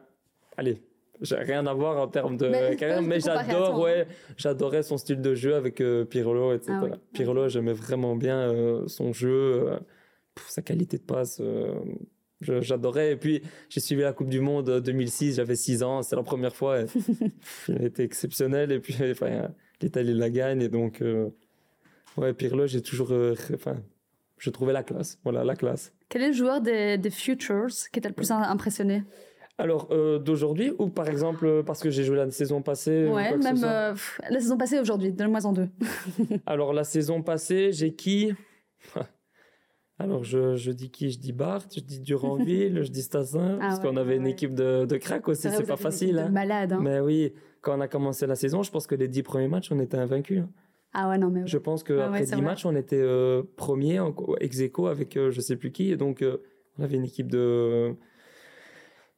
allez, j'ai rien à voir en termes de Mais carrière, mais j'adore, hein. ouais, j'adorais son style de jeu avec euh, Pirlo, etc. Ah oui. Pirlo, j'aimais vraiment bien euh, son jeu, euh, sa qualité de passe. euh, j'adorais. Et puis, j'ai suivi la Coupe du Monde euh, 2006, j'avais 6 ans, c'est la première fois. et, il a été exceptionnel. Et puis, enfin, l'Italie la gagne. Et donc, euh, ouais, Pirlo, j'ai toujours. euh, Enfin, je trouvais la classe. Voilà, la classe. Quel est le joueur des, des Futures qui t'a le plus impressionné? Alors, euh, d'aujourd'hui, ou par exemple, euh, parce que j'ai joué la saison passée ou Ouais, ce même euh, la saison passée aujourd'hui, donne-moi en deux. Alors, la saison passée, j'ai qui? Alors, je, je dis qui? Je dis Bart, je dis Duranville, je dis Stassin, Ah parce ouais, qu'on avait une équipe de, de crack aussi, c'est pas facile. Hein. Malade. Hein. Mais oui, quand on a commencé la saison, je pense que les dix premiers matchs, on était invaincus. hein. Ah ouais, non, mais. Je pense Ah qu'après c'est dix matchs, on était euh, premier en ex aequo avec euh, je sais plus qui. Et donc, euh, on avait une équipe de.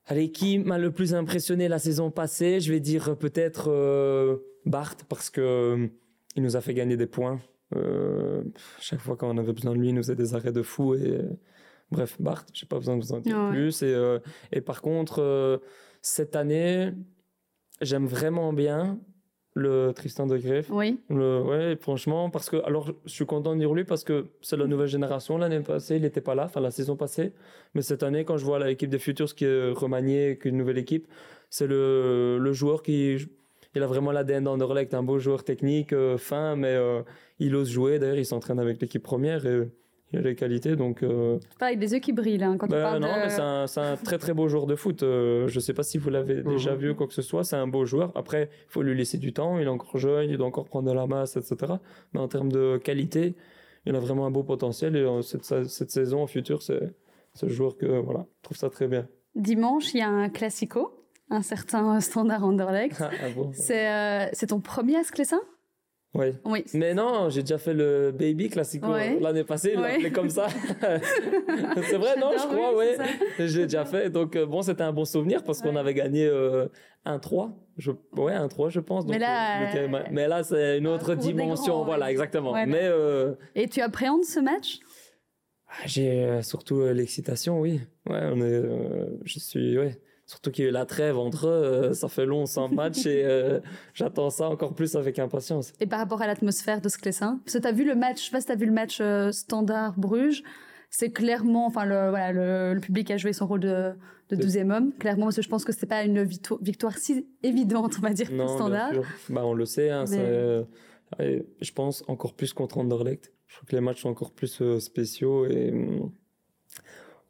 Allez, qui m'a le plus impressionné la saison passée? Je vais dire euh, peut-être euh, Bart, parce que il nous a fait gagner des points. Euh, chaque fois quand on avait besoin de lui, il nous faisait des arrêts de fou. Et, euh, bref, Bart, j'ai pas besoin de vous en dire Ah ouais. plus. Et, euh, et par contre, euh, cette année, j'aime vraiment bien le Tristan de Greff. Oui. Le- ouais, franchement, parce que, alors, je suis content de dire lui parce que c'est la nouvelle génération. L'année passée, il n'était pas là, enfin, la saison passée. Mais cette année, quand je vois l'équipe des Futurs qui est remaniée, qu'une nouvelle équipe, c'est le, le joueur qui, il a vraiment l'ADN d'Anderlecht, un beau joueur technique, euh, fin, mais euh, il ose jouer. D'ailleurs, il s'entraîne avec l'équipe première et il a les qualités, donc. euh, Pas avec des yeux qui brillent hein, quand on ben parle non, de... mais c'est un, très très beau joueur de foot. Euh, je sais pas si vous l'avez déjà Mhm. vu ou quoi que ce soit. C'est un beau joueur. Après, il faut lui laisser du temps. Il est encore jeune, il doit encore prendre de la masse, etc. Mais en termes de qualité, il a vraiment un beau potentiel. Et euh, cette, cette saison, au futur, c'est le joueur que voilà, je trouve ça très bien. Dimanche, il y a un classico, un certain standard Anderlecht. Ah, bon. C'est euh, c'est ton premier à Sclessin Ouais. Oui. Mais non, j'ai déjà fait le Baby Classico Ouais. l'année passée, Ouais. comme ça. c'est vrai, non, je crois, oui, ouais. J'ai déjà fait. Donc, euh, bon, c'était un bon souvenir parce qu'on avait gagné euh, 1-3. Je... Ouais, 1-3, je pense. Mais là, euh, euh, mais là, c'est une un autre dimension. grands, voilà, exactement. Mais euh, Et tu appréhendes ce match? J'ai euh, surtout euh, l'excitation, oui. Ouais, on est, euh, je suis, ouais. Surtout qu'il y a eu la trêve entre eux, euh, ça fait long sans match et euh, j'attends ça encore plus avec impatience. Et par rapport à l'atmosphère de Sclessin Parce que tu as vu le match, je sais pas si tu as vu le match euh, standard Bruges. C'est clairement, enfin, le, voilà, le, le public a joué son rôle de, de De- 12e homme, clairement, parce que je pense que c'était pas une victoire, victoire si évidente, on va dire, pour Non, le standard. bien sûr. Bah, on le sait, hein, Mais- c'est, euh, je pense encore plus contre Anderlecht. Je trouve que les matchs sont encore plus spéciaux et hum,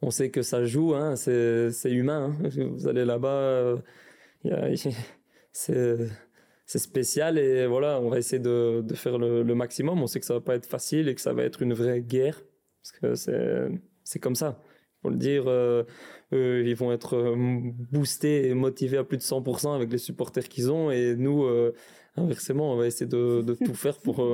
on sait que ça joue, hein, c'est, humain. hein. Vous allez là-bas, euh, c'est, spécial et voilà, on va essayer de, faire le, maximum. On sait que ça va pas être facile et que ça va être une vraie guerre parce que c'est comme ça. Faut le dire, euh, ils vont être euh, boostés et motivés à plus de 100% avec les supporters qu'ils ont et nous, inversement, on va essayer de, tout faire pour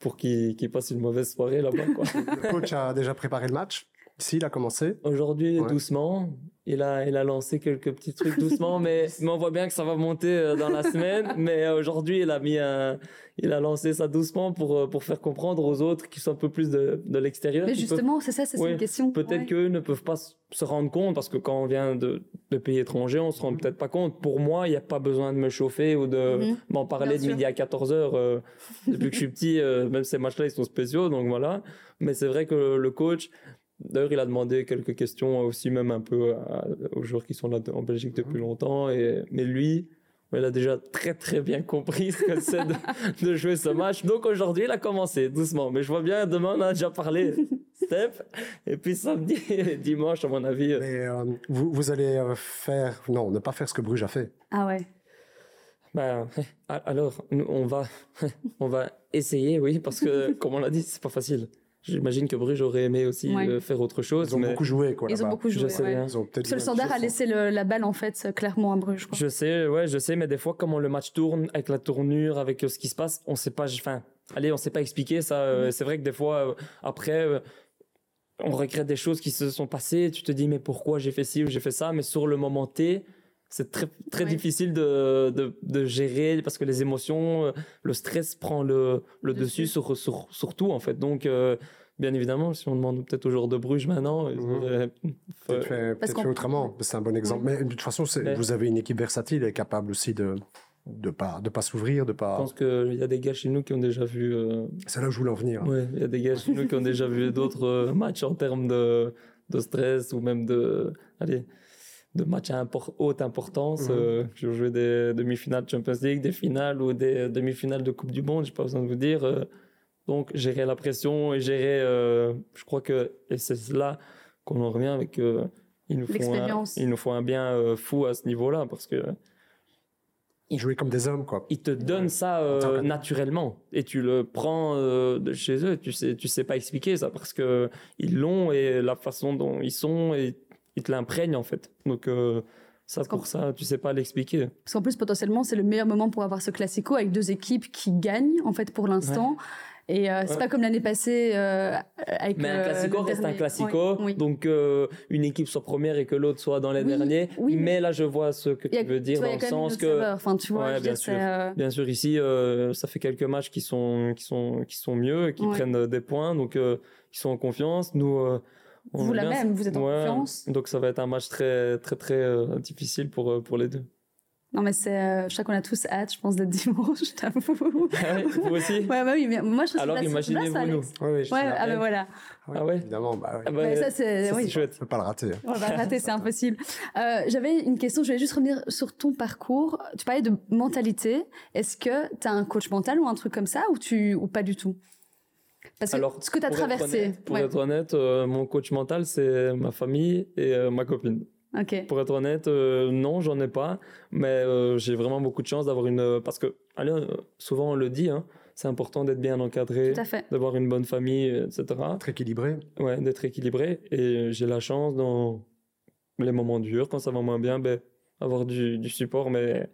pour qu'ils qu passent une mauvaise soirée là-bas. Le coach a déjà préparé le match. Si, il a commencé. Aujourd'hui, ouais. doucement. Il a, il a lancé quelques petits trucs doucement, mais, mais on voit bien que ça va monter euh, dans la semaine. mais aujourd'hui, il a mis un, il a lancé ça doucement pour, euh, pour faire comprendre aux autres qui sont un peu plus de, de l'extérieur. Mais justement, c'est ça, c'est ouais, une question. Peut-être ouais. qu'eux ne peuvent pas se rendre compte parce que quand on vient de, de pays étrangers, on se rend peut-être pas compte. Pour moi, il n'y a pas besoin de me chauffer ou de mm -hmm. m'en parler bien de sûr. midi à 14 heures. Euh, depuis que je suis petit, euh, même ces matchs-là, ils sont spéciaux, donc voilà. Mais c'est vrai que le coach, D'ailleurs, il a demandé quelques questions aussi, même un peu à, aux joueurs qui sont là en Belgique depuis mmh. longtemps. Et, mais lui, il a déjà très très bien compris ce que c'est de, de, jouer ce match. Donc aujourd'hui, il a commencé doucement. Mais je vois bien, demain, on a déjà parlé. Step. Et puis samedi et dimanche, à mon avis. Mais euh, vous, vous allez faire. Non, ne pas faire ce que Bruges a fait. Ah ouais. Ben, alors, on va, on va essayer, oui, parce que, comme on l'a dit, c'est pas facile. J'imagine que Bruges aurait aimé aussi ouais. euh, faire autre chose. Ils ont mais... beaucoup joué, quoi. Ils ont beaucoup joué. Je sais ouais. bien. Parce que le standard a laissé le, la balle, en fait, clairement à Bruges. Quoi. Je sais, ouais, je sais, mais des fois, comment le match tourne, avec la tournure, avec euh, ce qui se passe, on sait pas, enfin, allez, on sait pas expliquer ça. Euh, mm. C'est vrai que des fois, après, on regrette des choses qui se sont passées. Tu te dis, mais pourquoi j'ai fait ci ou j'ai fait ça? Mais sur le moment T, c'est très très ouais. difficile de, de, de, gérer parce que les émotions, le stress prend le, le dessus, dessus sur, sur, sur, tout en fait. Donc euh, bien évidemment, si on demande peut-être aux joueurs de Bruges maintenant, mmh. auraient peut-être fait, peut fait, autrement. C'est un bon exemple. Mais de toute façon, vous avez une équipe versatile et capable aussi de de pas de pas s'ouvrir, de pas. Je pense qu'il y a des gars chez nous qui ont déjà vu. Euh... C'est là où je voulais en venir. Oui, il y a des gars chez nous qui ont déjà vu d'autres euh, matchs en termes de de stress ou même de allez de matchs à import haute importance. Mmh. Euh, j'ai joué des demi-finales de Champions League, des finales ou des demi-finales de Coupe du Monde, j'ai pas besoin de vous dire. Euh, donc, gérer la pression et gérer, euh, je crois que, et c'est là qu'on en revient avec, euh, il, nous faut un, il nous faut un bien euh, fou à ce niveau-là parce que. Ils jouent comme des hommes, quoi. Ils te donnent ça euh, naturellement et tu le prends euh, de chez eux. Tu sais, tu sais pas expliquer ça parce que ils l'ont et la façon dont ils sont et ils te l'imprègnent en fait. Donc euh, ça pour ça, tu sais pas l'expliquer. Parce qu'en plus potentiellement c'est le meilleur moment pour avoir ce classico avec deux équipes qui gagnent en fait pour l'instant. Ouais. Et euh, c'est ouais. pas comme l'année passée euh, avec. Mais un classico reste un classico, oui, donc euh, une équipe soit première et que l'autre soit dans les oui, derniers. Oui, mais là, je vois ce que tu veux dire tu vois, dans le sens que. Enfin, tu vois, ouais, bien sûr. Euh, bien sûr, ici, euh, ça fait quelques matchs qui sont qui sont qui sont mieux, qui prennent des points, donc qui sont en confiance. Nous. On vous la même, vous êtes en confiance. Donc ça va être un match très très très euh, difficile pour euh, pour les deux. Non mais c'est, euh, je crois qu'on a tous hâte, je pense, d'être dimanche, je t'avoue. Vous aussi. ouais, bah oui, mais moi je. Alors imaginez-vous nous. Oui, oui, ouais, ah ben voilà. ah ouais. Évidemment, bah oui. Ah bah, ouais, ça c'est, oui. chouette. On peut pas le rater. On va le rater, c'est impossible. Euh, j'avais une question, je voulais juste revenir sur ton parcours. Tu parlais de mentalité. Est-ce que tu as un coach mental ou un truc comme ça, ou tu, ou pas du tout? Parce que Alors, ce que tu as traversé. Honnête, pour ouais. être honnête, euh, mon coach mental, c'est ma famille et euh, ma copine. Okay. Pour être honnête, euh, non, j'en ai pas. Mais euh, j'ai vraiment beaucoup de chance d'avoir une. Parce que, allez, souvent on le dit, hein, c'est important d'être bien encadré, d'avoir une bonne famille, etc. D'être équilibré. Ouais, d'être équilibré. Et j'ai la chance dans les moments durs, quand ça va moins bien, ben, avoir du, du support, mais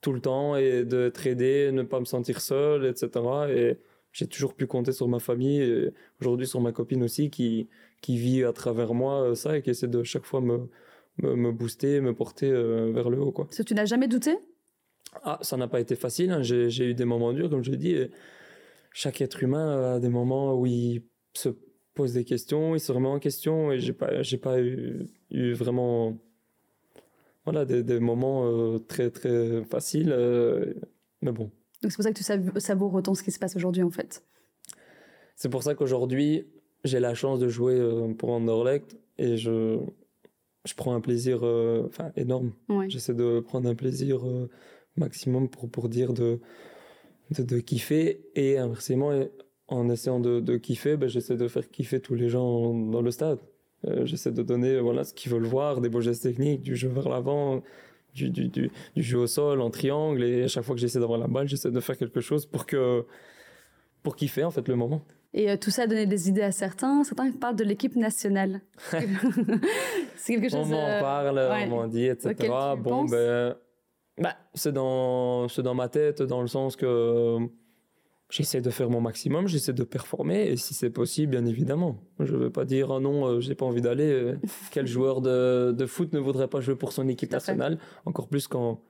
tout le temps et d'être aidé, ne pas me sentir seul, etc. Et j'ai toujours pu compter sur ma famille, aujourd'hui sur ma copine aussi, qui, qui vit à travers moi ça et qui essaie de chaque fois me, me, me booster, me porter euh, vers le haut. Quoi. Parce que tu n'as jamais douté? Ah, ça n'a pas été facile. Hein. J'ai eu des moments durs, comme je l'ai dit. chaque être humain a des moments où il se pose des questions, il se remet en question et j'ai pas, j'ai pas eu, eu, vraiment voilà, des, des moments euh, très très faciles. Euh, mais bon. Donc c'est pour ça que tu savoures autant ce qui se passe aujourd'hui en fait. C'est pour ça qu'aujourd'hui, j'ai la chance de jouer euh, pour Anderlecht et je, je prends un plaisir euh, enfin énorme. Ouais. J'essaie de prendre un plaisir euh, maximum pour, pour dire de, de, de, kiffer et inversement, en essayant de, de kiffer, ben, j'essaie de faire kiffer tous les gens dans le stade. j'essaie de donner voilà, ce qu'ils veulent voir, des beaux gestes techniques, du jeu vers l'avant, du, du, du, du jeu au sol en triangle et à chaque fois que j'essaie d'avoir la balle, j'essaie de faire quelque chose pour que pour kiffer en fait le moment. Et euh, tout ça a donné des idées à certains. Certains parlent de l'équipe nationale. c'est quelque chose. On m'en euh, parle, ouais. on m'en dit, etc. Tu Bon, penses? ben, bah, c'est dans, c'est dans ma tête, dans le sens que j'essaie de faire mon maximum, j'essaie de performer, et si c'est possible, bien évidemment. Je ne vais pas dire, ah non, euh, j'ai pas envie d'aller. euh, Quel joueur de, de foot ne voudrait pas jouer pour son équipe nationale Encore plus quand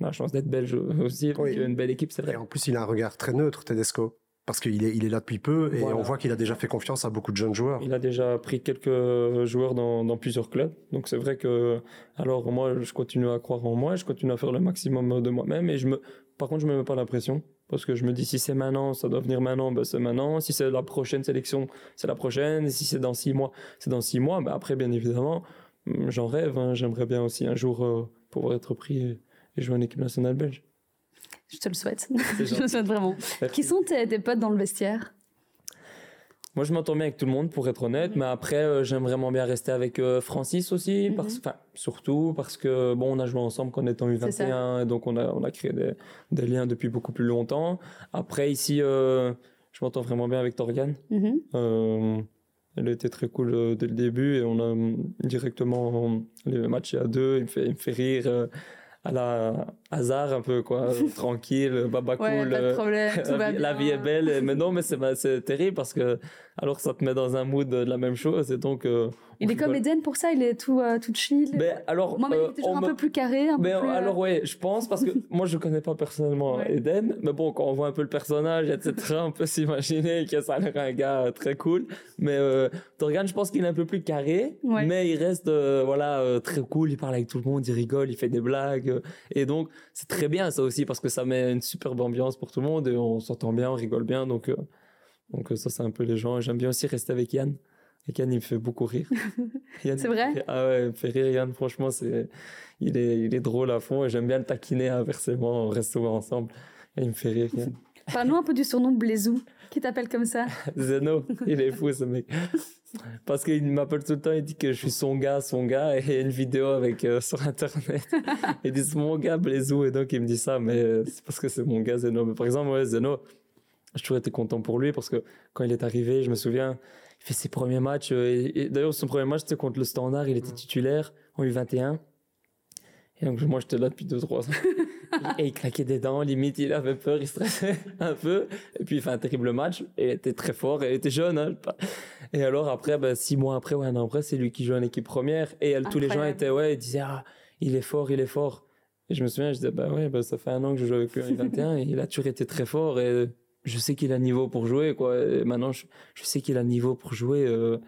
on a la chance d'être belge aussi, donc Oui. il y a une belle équipe, c'est vrai. Et en plus, il a un regard très neutre, Tedesco. Parce qu'il est, il est là depuis peu et Voilà. on voit qu'il a déjà fait confiance à beaucoup de jeunes joueurs. Il a déjà pris quelques joueurs dans, dans plusieurs clubs. Donc c'est vrai que, alors moi, je continue à croire en moi, je continue à faire le maximum de moi-même. Et je me, par contre, je me mets pas la pression. Parce que je me dis, si c'est maintenant, ça doit venir maintenant, ben c'est maintenant. Si c'est la prochaine sélection, c'est la prochaine. Et si c'est dans six mois, c'est dans six mois. Ben après, bien évidemment, hum, j'en rêve. hein. J'aimerais bien aussi un jour euh, pouvoir être pris et, et jouer en équipe nationale belge. Je te le souhaite. Je le gentil. souhaite vraiment. Qui sont tes, tes potes dans le vestiaire? Moi, je m'entends bien avec tout le monde, pour être honnête. Mais après, euh, j'aime vraiment bien rester avec euh, Francis aussi, Mhm. parce, enfin, surtout parce que bon, on a joué ensemble quand on était en C'est ça. U21, et donc on a, on a créé des, des liens depuis beaucoup plus longtemps. Après, ici, euh, je m'entends vraiment bien avec Torgan. Euh, elle a été très cool dès le début et on a directement les matchs à deux. Il me fait, il me fait rire à la hasard un peu, quoi. Tranquille, baba Ouais, cool. pas de euh, problème. Tout la, va vie, la bien. vie est belle, mais non, mais c'est bah, c'est terrible parce que alors ça te met dans un mood de la même chose et donc. euh, Il est. Eden pour ça, il est tout, euh, tout chill. Ben, alors, Moi, mais il est toujours un me- peu plus carré, un peu mais plus, alors ouais, je pense parce que moi je connais pas personnellement Ouais. Eden, mais bon quand on voit un peu le personnage etc, on peut s'imaginer que ça a l'air un gars très cool. Mais euh, Torgan, je pense qu'il est un peu plus carré, Ouais. mais il reste voilà très cool. Il parle avec tout le monde, il rigole, il fait des blagues, et donc c'est très bien ça aussi parce que ça met une superbe ambiance pour tout le monde et on s'entend bien, on rigole bien. Donc euh, donc euh, ça c'est un peu les gens. J'aime bien aussi rester avec Yann. Et Yann, il me fait beaucoup rire. C'est vrai? fait- Ah ouais, il me fait rire, Yann. Franchement, c'est, il est, il est drôle à fond et j'aime bien le taquiner inversement. On reste souvent ensemble. Et il me fait rire, Yann. Parle-nous un peu du surnom Blaisou. Qui t'appelle comme ça? Zeno, il est fou, ce mec. Parce qu'il m'appelle tout le temps, il dit que je suis son gars, son gars. Et il y a une vidéo avec, euh, sur Internet. il dit c'est mon gars, Blaisou. Et donc, il me dit ça, mais euh, c'est parce que c'est mon gars, Zeno. Mais par exemple, ouais, Zeno, j'ai toujours été content pour lui parce que quand il est arrivé, je me souviens, il fait ses premiers matchs. euh, d'ailleurs, son premier match, c'était contre le Standard. Il était titulaire en U21. Et donc, moi, j'étais là depuis 2-3 ans. et il claquait des dents, limite, il avait peur, il stressait un peu. Et puis, il fait un terrible match. Et il était très fort. Et il était jeune. Hein, et alors, après, ben, six mois après, ouais, un an après, c'est lui qui joue en équipe première. Et elle, tous les gens étaient, ouais, ils disaient, ah, il est fort, il est fort. Et je me souviens, je disais, bah ouais, bah, ça fait un an que je joue avec lui en U21. et il a toujours été très fort. Et je sais qu'il a le niveau pour jouer, quoi. Et maintenant, je, je sais qu'il a le niveau pour jouer. euh,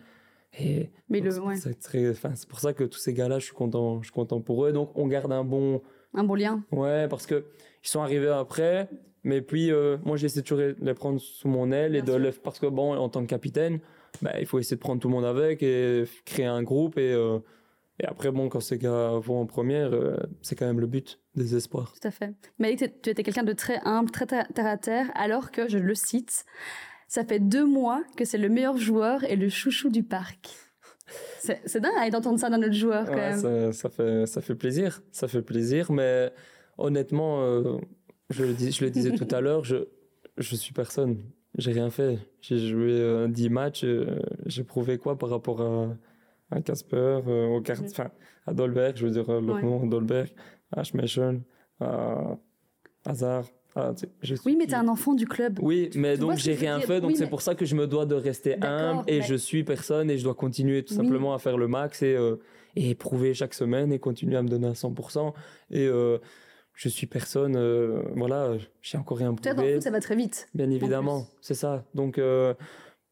et Mais le, ouais, c'est pour ça que tous ces gars-là, je suis content, je suis content pour eux. Donc, on garde un bon, un bon lien. ouais, parce que ils sont arrivés après. Mais puis, euh, moi, j'essaie toujours de les prendre sous mon aile et de sûr. les, parce que bon, en tant que capitaine, bah, il faut essayer de prendre tout le monde avec et créer un groupe et euh, et après, bon, quand ces gars vont en première, euh, c'est quand même le but des espoirs. Tout à fait. Mais tu étais quelqu'un de très humble, très ter- terre à terre, alors que, je le cite, ça fait deux mois que c'est le meilleur joueur et le chouchou du parc. C'est dingue hein, d'entendre ça d'un autre joueur, quand Ouais, même. ça, ça fait, ça fait plaisir. Ça fait plaisir, mais honnêtement, euh, je, le dis, je le disais tout à l'heure, je, je suis personne. J'ai rien fait. J'ai joué euh, 10 matchs. euh, J'ai prouvé quoi par rapport à, à Casper, euh, au enfin, à Dolberg, je veux dire, le Ouais. nom Dolberg, à Schmeichel, à Hazard. Tu sais, Oui, mais t'es un enfant du club. oui, mais Tu donc j'ai rien fait, donc Oui, c'est mais- pour ça que je me dois de rester humble et mais- je suis personne et je dois continuer tout Oui. simplement à faire le max et, euh, et prouver chaque semaine et continuer à me donner à 100%. Et euh, je suis personne, euh, voilà, j'ai encore rien Toi, dans le prouvé, foot, ça va très vite. bien évidemment, c'est ça. Donc euh,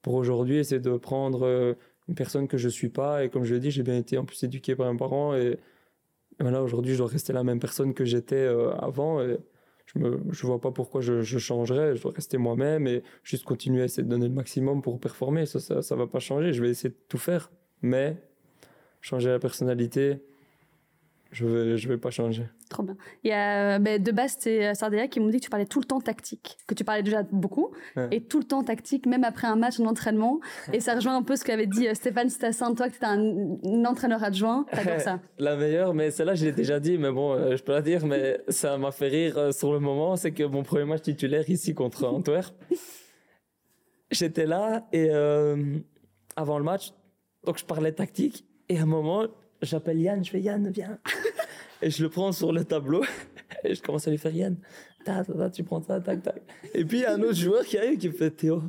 pour aujourd'hui, c'est de prendre euh, une personne que je suis pas et comme je l'ai dit, j'ai bien été en plus éduqué par mes parents et voilà, aujourd'hui, je dois rester la même personne que j'étais avant. Et je me, je vois pas pourquoi je, je changerais. Je dois rester moi-même et juste continuer à essayer de donner le maximum pour performer. Ça, ça, ça va pas changer. Je vais essayer de tout faire, mais changer la personnalité, Je vais, je vais pas changer. Trop bien. Il y a, ben, de base, c'est Sardéa qui m'ont dit que tu parlais tout le temps tactique, que tu parlais déjà beaucoup, Ouais. et tout le temps tactique, même après un match, un entraînement. Et ça rejoint un peu ce qu'avait dit euh, Stéphane Stassin, toi, que tu étais un, un entraîneur adjoint. T'adores ça. La meilleure, mais celle-là, je l'ai déjà dit, mais bon, euh, je peux la dire, mais ça m'a fait rire euh, sur le moment. C'est que mon premier match titulaire ici contre Antwerp, j'étais là et euh, avant le match, donc je parlais tactique et à un moment, j'appelle Yann, je fais Yann, viens. Et je le prends sur le tableau et je commence à lui faire Yann, ta, ta, ta, tu prends ça, tac, tac. Et puis il y a un autre joueur qui arrive qui me fait Théo.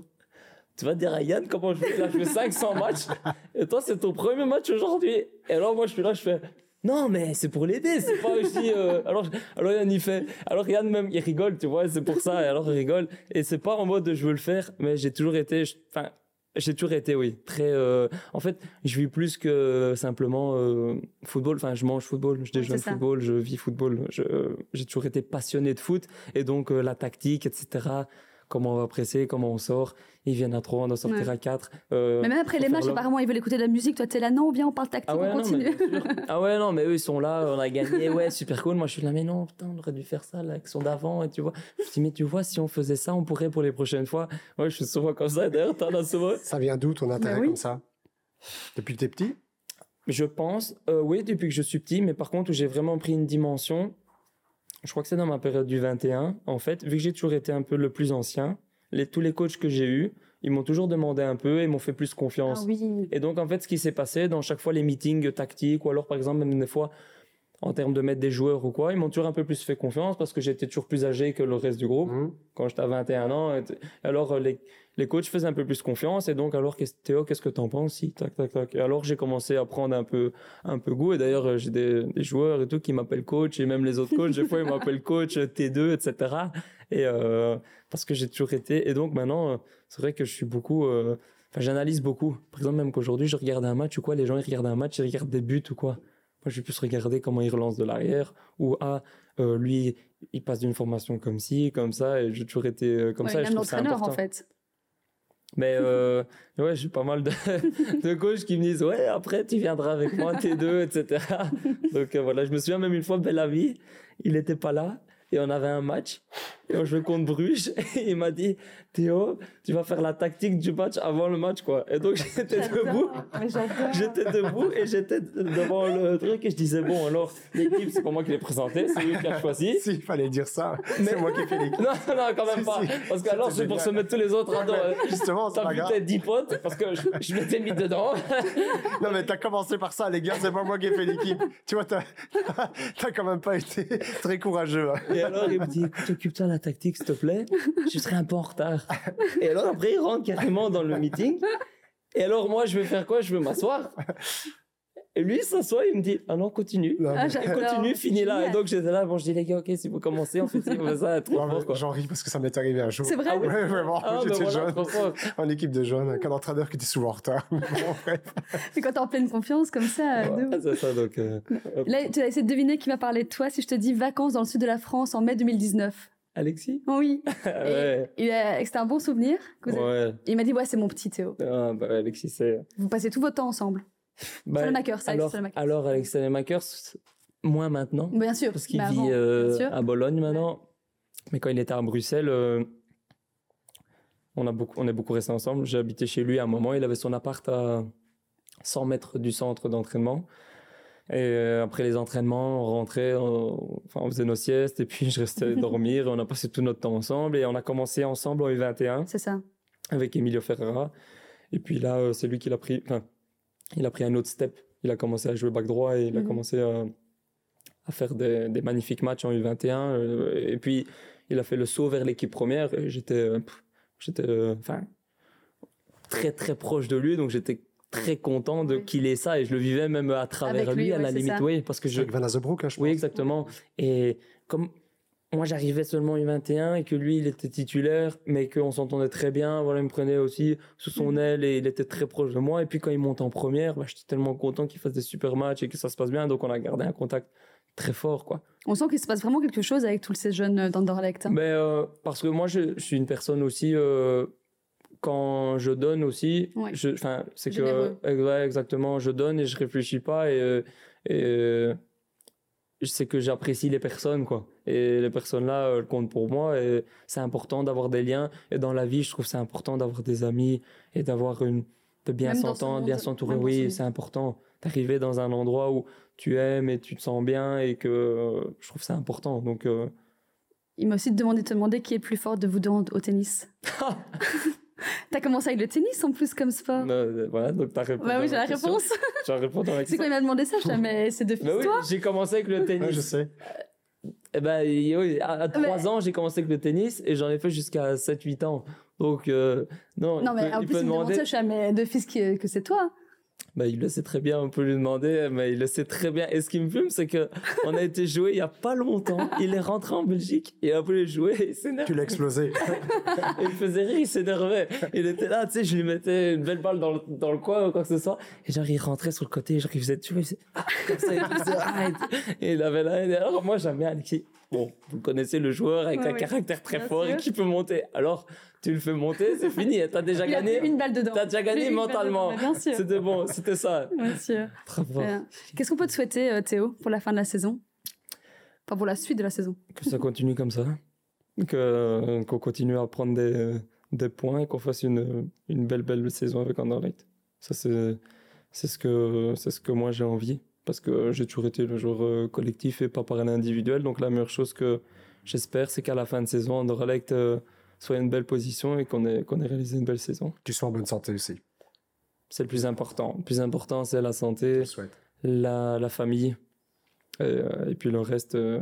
Tu vas dire à Yann comment je fais Là, je fais 500 matchs. Et toi, c'est ton premier match aujourd'hui. Et alors, moi, je suis là, je fais Non, mais c'est pour l'aider, c'est pas aussi. euh, Alors, alors, Yann, il fait. Alors, Yann, même, il rigole, tu vois, c'est pour ça. Et alors, il rigole. Et c'est pas en mode de je veux le faire, mais j'ai toujours été. J'ai toujours été, oui, très. euh, En fait, je vis plus que simplement euh, football. Enfin, je mange football, je déjeune ça. football, je vis football. J'ai toujours été passionné de foot. Et donc, euh, la tactique, etc. Comment on va presser, comment on sort. Ils viennent à 3, on doit sortir Ouais. à 4. euh, Mais même après les matchs, apparemment, ils veulent écouter de la musique. Toi, t'es là, non, viens, on parle tactique, ah ouais, on continue. ah ouais, non, mais eux, ils sont là, on a gagné, ouais, super cool. Moi, je suis là, mais non, putain, on aurait dû faire ça, l'action d'avant, et tu vois. Je me dis, mais tu vois, si on faisait ça, on pourrait pour les prochaines fois. Ouais, je suis souvent comme ça, d'ailleurs, t'en as souvent. Ça vient d'où ton intérêt Bah oui. comme ça? Depuis que t'es petit? Je pense, euh, oui, depuis que je suis petit, mais par contre, où j'ai vraiment pris une dimension, je crois que c'est dans ma période du 21, en fait, vu que j'ai toujours été un peu le plus ancien, les, tous les coachs que j'ai eus, ils m'ont toujours demandé un peu et m'ont fait plus confiance. Ah oui. Et donc, en fait, ce qui s'est passé dans chaque fois les meetings tactiques, ou alors, par exemple, même des fois, en termes de mettre des joueurs ou quoi, ils m'ont toujours un peu plus fait confiance parce que j'étais toujours plus âgé que le reste du groupe. Mhm. Quand j'étais à 21 ans, alors euh, les, les coachs faisaient un peu plus confiance. Et donc, alors, qu'est-ce- Théo, qu'est-ce que t'en penses? Si, tac, tac, tac. Et alors, j'ai commencé à prendre un peu, un peu goût. Et d'ailleurs, euh, j'ai des, des joueurs et tout qui m'appellent coach. Et même les autres coachs, des fois, ils m'appellent coach euh, T2, etc. Et euh, parce que j'ai toujours été. Et donc, maintenant, c'est vrai que je suis beaucoup. euh, Enfin, j'analyse beaucoup. Par exemple, même qu'aujourd'hui, je regarde un match ou quoi, les gens, ils regardent un match, ils regardent des buts ou quoi. Moi, je vais plus regarder comment il relance de l'arrière ou ah, euh, lui, il passe d'une formation comme ci, comme ça, et j'ai toujours été euh, comme Ouais, ça. et je trouve ça l'entraîneur, en important. fait. Mais euh, ouais, j'ai pas mal de, de coachs qui me disent ouais, après tu viendras avec moi, T2, etc. Donc voilà, je me souviens même une fois, Bellavi, il était pas là et on avait un match et on jouait contre Bruges et il m'a dit Théo, tu vas faire la tactique du match avant le match quoi. Et donc j'étais debout. J'étais debout et j'étais devant le truc et je disais bon alors l'équipe c'est pas moi qui l'ai présenté, c'est lui qui a choisi. Si, il fallait dire ça. Mais- C'est moi qui ai fait l'équipe. Non non quand même Si, pas si. parce que alors c'est pour se mettre tous les autres à dos. hein. Justement, c'est pas grave. tes 10 potes? Parce que je, je m'étais mis dedans. Non, mais t'as commencé par ça, les gars, c'est pas moi qui ai fait l'équipe. Tu vois, t'as t'as quand même pas été très courageux. hein. Et alors il me dit écoute occupe-toi de la tactique s'il te plaît, je serai un peu en retard. Et alors après il rentre carrément dans le meeting. Et alors moi je vais faire quoi? Je vais m'asseoir. Et lui il s'assoit, il me dit ah non continue. Non, mais- j'adore. Continue, finis là. Et donc j'étais là, bon je dis les gars ok si vous commencez on fait ça, trop Non, fort quoi. J'en ris parce que ça m'est arrivé un jour. C'est vrai? Ah oui. Ouais, vraiment, Ah, ben j'étais voilà, jeune, en équipe de jeunes, avec un entraîneur qui était souvent en retard. C'est quand t'es en pleine confiance, comme ça. de c'est ça donc. euh. Là, tu as essayé de deviner qui va parler de toi si je te dis vacances dans le sud de la France en mai 2019. Alexis? Oui. Ouais. C'était un bon souvenir. que vous avez- Ouais. Il m'a dit, ouais, c'est mon petit Théo. Ah, bah, Alexis c'est. Vous passez tout votre temps ensemble. Bah, Salamaker, ça, alors, Salamaker. alors Alexis Salamaker, moins maintenant. Bien sûr. parce qu'il vit euh, à Bologne maintenant. Mais quand il était à Bruxelles, euh, on, a beaucoup, on est beaucoup resté ensemble. J'ai habité chez lui à un moment. Il avait son appart à 100 mètres du centre d'entraînement. Et euh, après les entraînements, on rentrait, on, enfin, on faisait nos siestes et puis je restais dormir. Et on a passé tout notre temps ensemble et on a commencé ensemble en U21 C'est ça. avec Emilio Ferreira. Et puis là, euh, c'est lui qui l'a pris. Enfin, il a pris un autre step. Il a commencé à jouer back droit et il a Mhm. commencé à, à faire des, des magnifiques matchs en U21. euh, et puis, il a fait le saut vers l'équipe première. J'étais, euh, j'étais, euh, enfin, très très proche de lui. Donc j'étais très content de Oui. qu'il ait ça et je le vivais même à travers lui, lui, à la limite. ça. Oui, parce que je, Avec Van Azebroek, hein, je oui, pense. exactement. Et comme moi, j'arrivais seulement en U21 et que lui, il était titulaire, mais qu'on s'entendait très bien. Voilà, il me prenait aussi sous son Mhm. aile et il était très proche de moi. Et puis quand il monte en première, bah, j'étais tellement content qu'il fasse des super matchs et que ça se passe bien. Donc on a gardé un contact très fort, quoi. On sent qu'il se passe vraiment quelque chose avec tous ces jeunes d'Anderlecht. hein. Mais euh, parce que moi, je, je suis une personne aussi. euh, quand je donne aussi, Ouais. je- c'est que ouais, exactement, je donne et je réfléchis pas et, euh, et euh, c'est que j'apprécie les personnes, quoi. Et les personnes-là, elles comptent pour moi. Et c'est important d'avoir des liens. Et dans la vie, je trouve que c'est important d'avoir des amis et d'avoir une, de bien s'entendre, bien s'entourer. Oui, c'est important d'arriver dans un endroit où tu aimes et tu te sens bien et que euh, je trouve c'est important. Donc, euh, Il m'a aussi demandé de te demander qui est le plus fort de vous deux au tennis. T'as commencé avec le tennis en plus comme sport. euh, voilà, donc t'as répondu. Bah oui, j'ai la question. réponse. Tu as répondu la C'est quand il m'a demandé ça, je mais c'est de Bah oui, toi. j'ai commencé avec le tennis. Ouais, je sais. Eh ben, oui, à, à 3 ans, j'ai commencé avec le tennis et j'en ai fait jusqu'à 7-8 ans. Donc, euh, non, Non, il mais peut, en il plus, peut il me demande demander. ça, je suis, ah, mais de fils que, que c'est toi. Bah, il le sait très bien, on peut lui demander, mais il le sait très bien. Et ce qui me fume, c'est que on a été joué il y a pas longtemps. Il est rentré en Belgique et a voulu jouer et il s'énerve. Tu l'as explosé. Il me faisait rire, il s'énervait. Il était là, tu sais, je lui mettais une belle balle dans le, dans le coin ou quoi que ce soit. Et genre, il rentrait sur le côté, genre, il faisait, tu vois, il faisait, ah, comme ça, il faisait, ah, et- et il avait la haine. Et alors, moi, j'aime bien Alexis. Bon, vous connaissez le joueur avec Ouais, un ouais. caractère très Bien fort et qui peut monter. Alors, tu le fais monter, c'est fini. T'as déjà Il a gagné. pris une balle dedans. T'as déjà gagné mentalement. C'était bon, c'était ça. Bien sûr. Très fort. Euh, Qu'est-ce qu'on peut te souhaiter, euh, Théo, pour la fin de la saison? Enfin, pour la suite de la saison. Que ça continue comme ça. Que, qu'on continue à prendre des, des points et qu'on fasse une, une belle, belle saison avec Anderlecht. Ça, c'est, c'est, ce que, c'est ce que moi j'ai envie. Parce que j'ai toujours été le joueur euh, collectif et pas par un individuel. Donc la meilleure chose que j'espère, c'est qu'à la fin de saison, Anderlecht euh, soit une belle position et qu'on ait, qu'on ait réalisé une belle saison. Tu sois en bonne santé aussi. C'est le plus important. Le plus important, c'est la santé, la, la famille. Et, euh, et puis le reste, euh,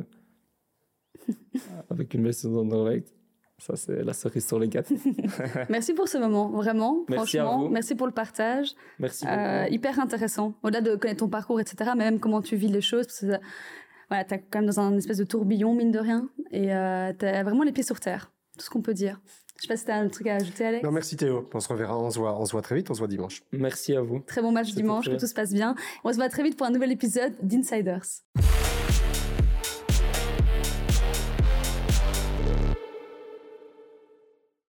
avec une belle saison d'Anderlecht, ça c'est la cerise sur les gâteaux. Merci pour ce moment, vraiment. Merci à franchement, vous. merci pour le partage. Merci Euh, hyper intéressant. Au-delà de connaître ton parcours, etc., mais même comment tu vis les choses. Parce que, voilà, t'es quand même dans un espèce de tourbillon, mine de rien. Et euh, t'as vraiment les pieds sur terre. Tout ce qu'on peut dire. Je sais pas si t'as un truc à ajouter, Alex. Non, merci Théo. On se reverra, on se voit, on se voit très vite, on se voit dimanche. Merci à vous. Très bon match dimanche, que tout se passe bien. On se voit très vite pour un nouvel épisode d'Insiders.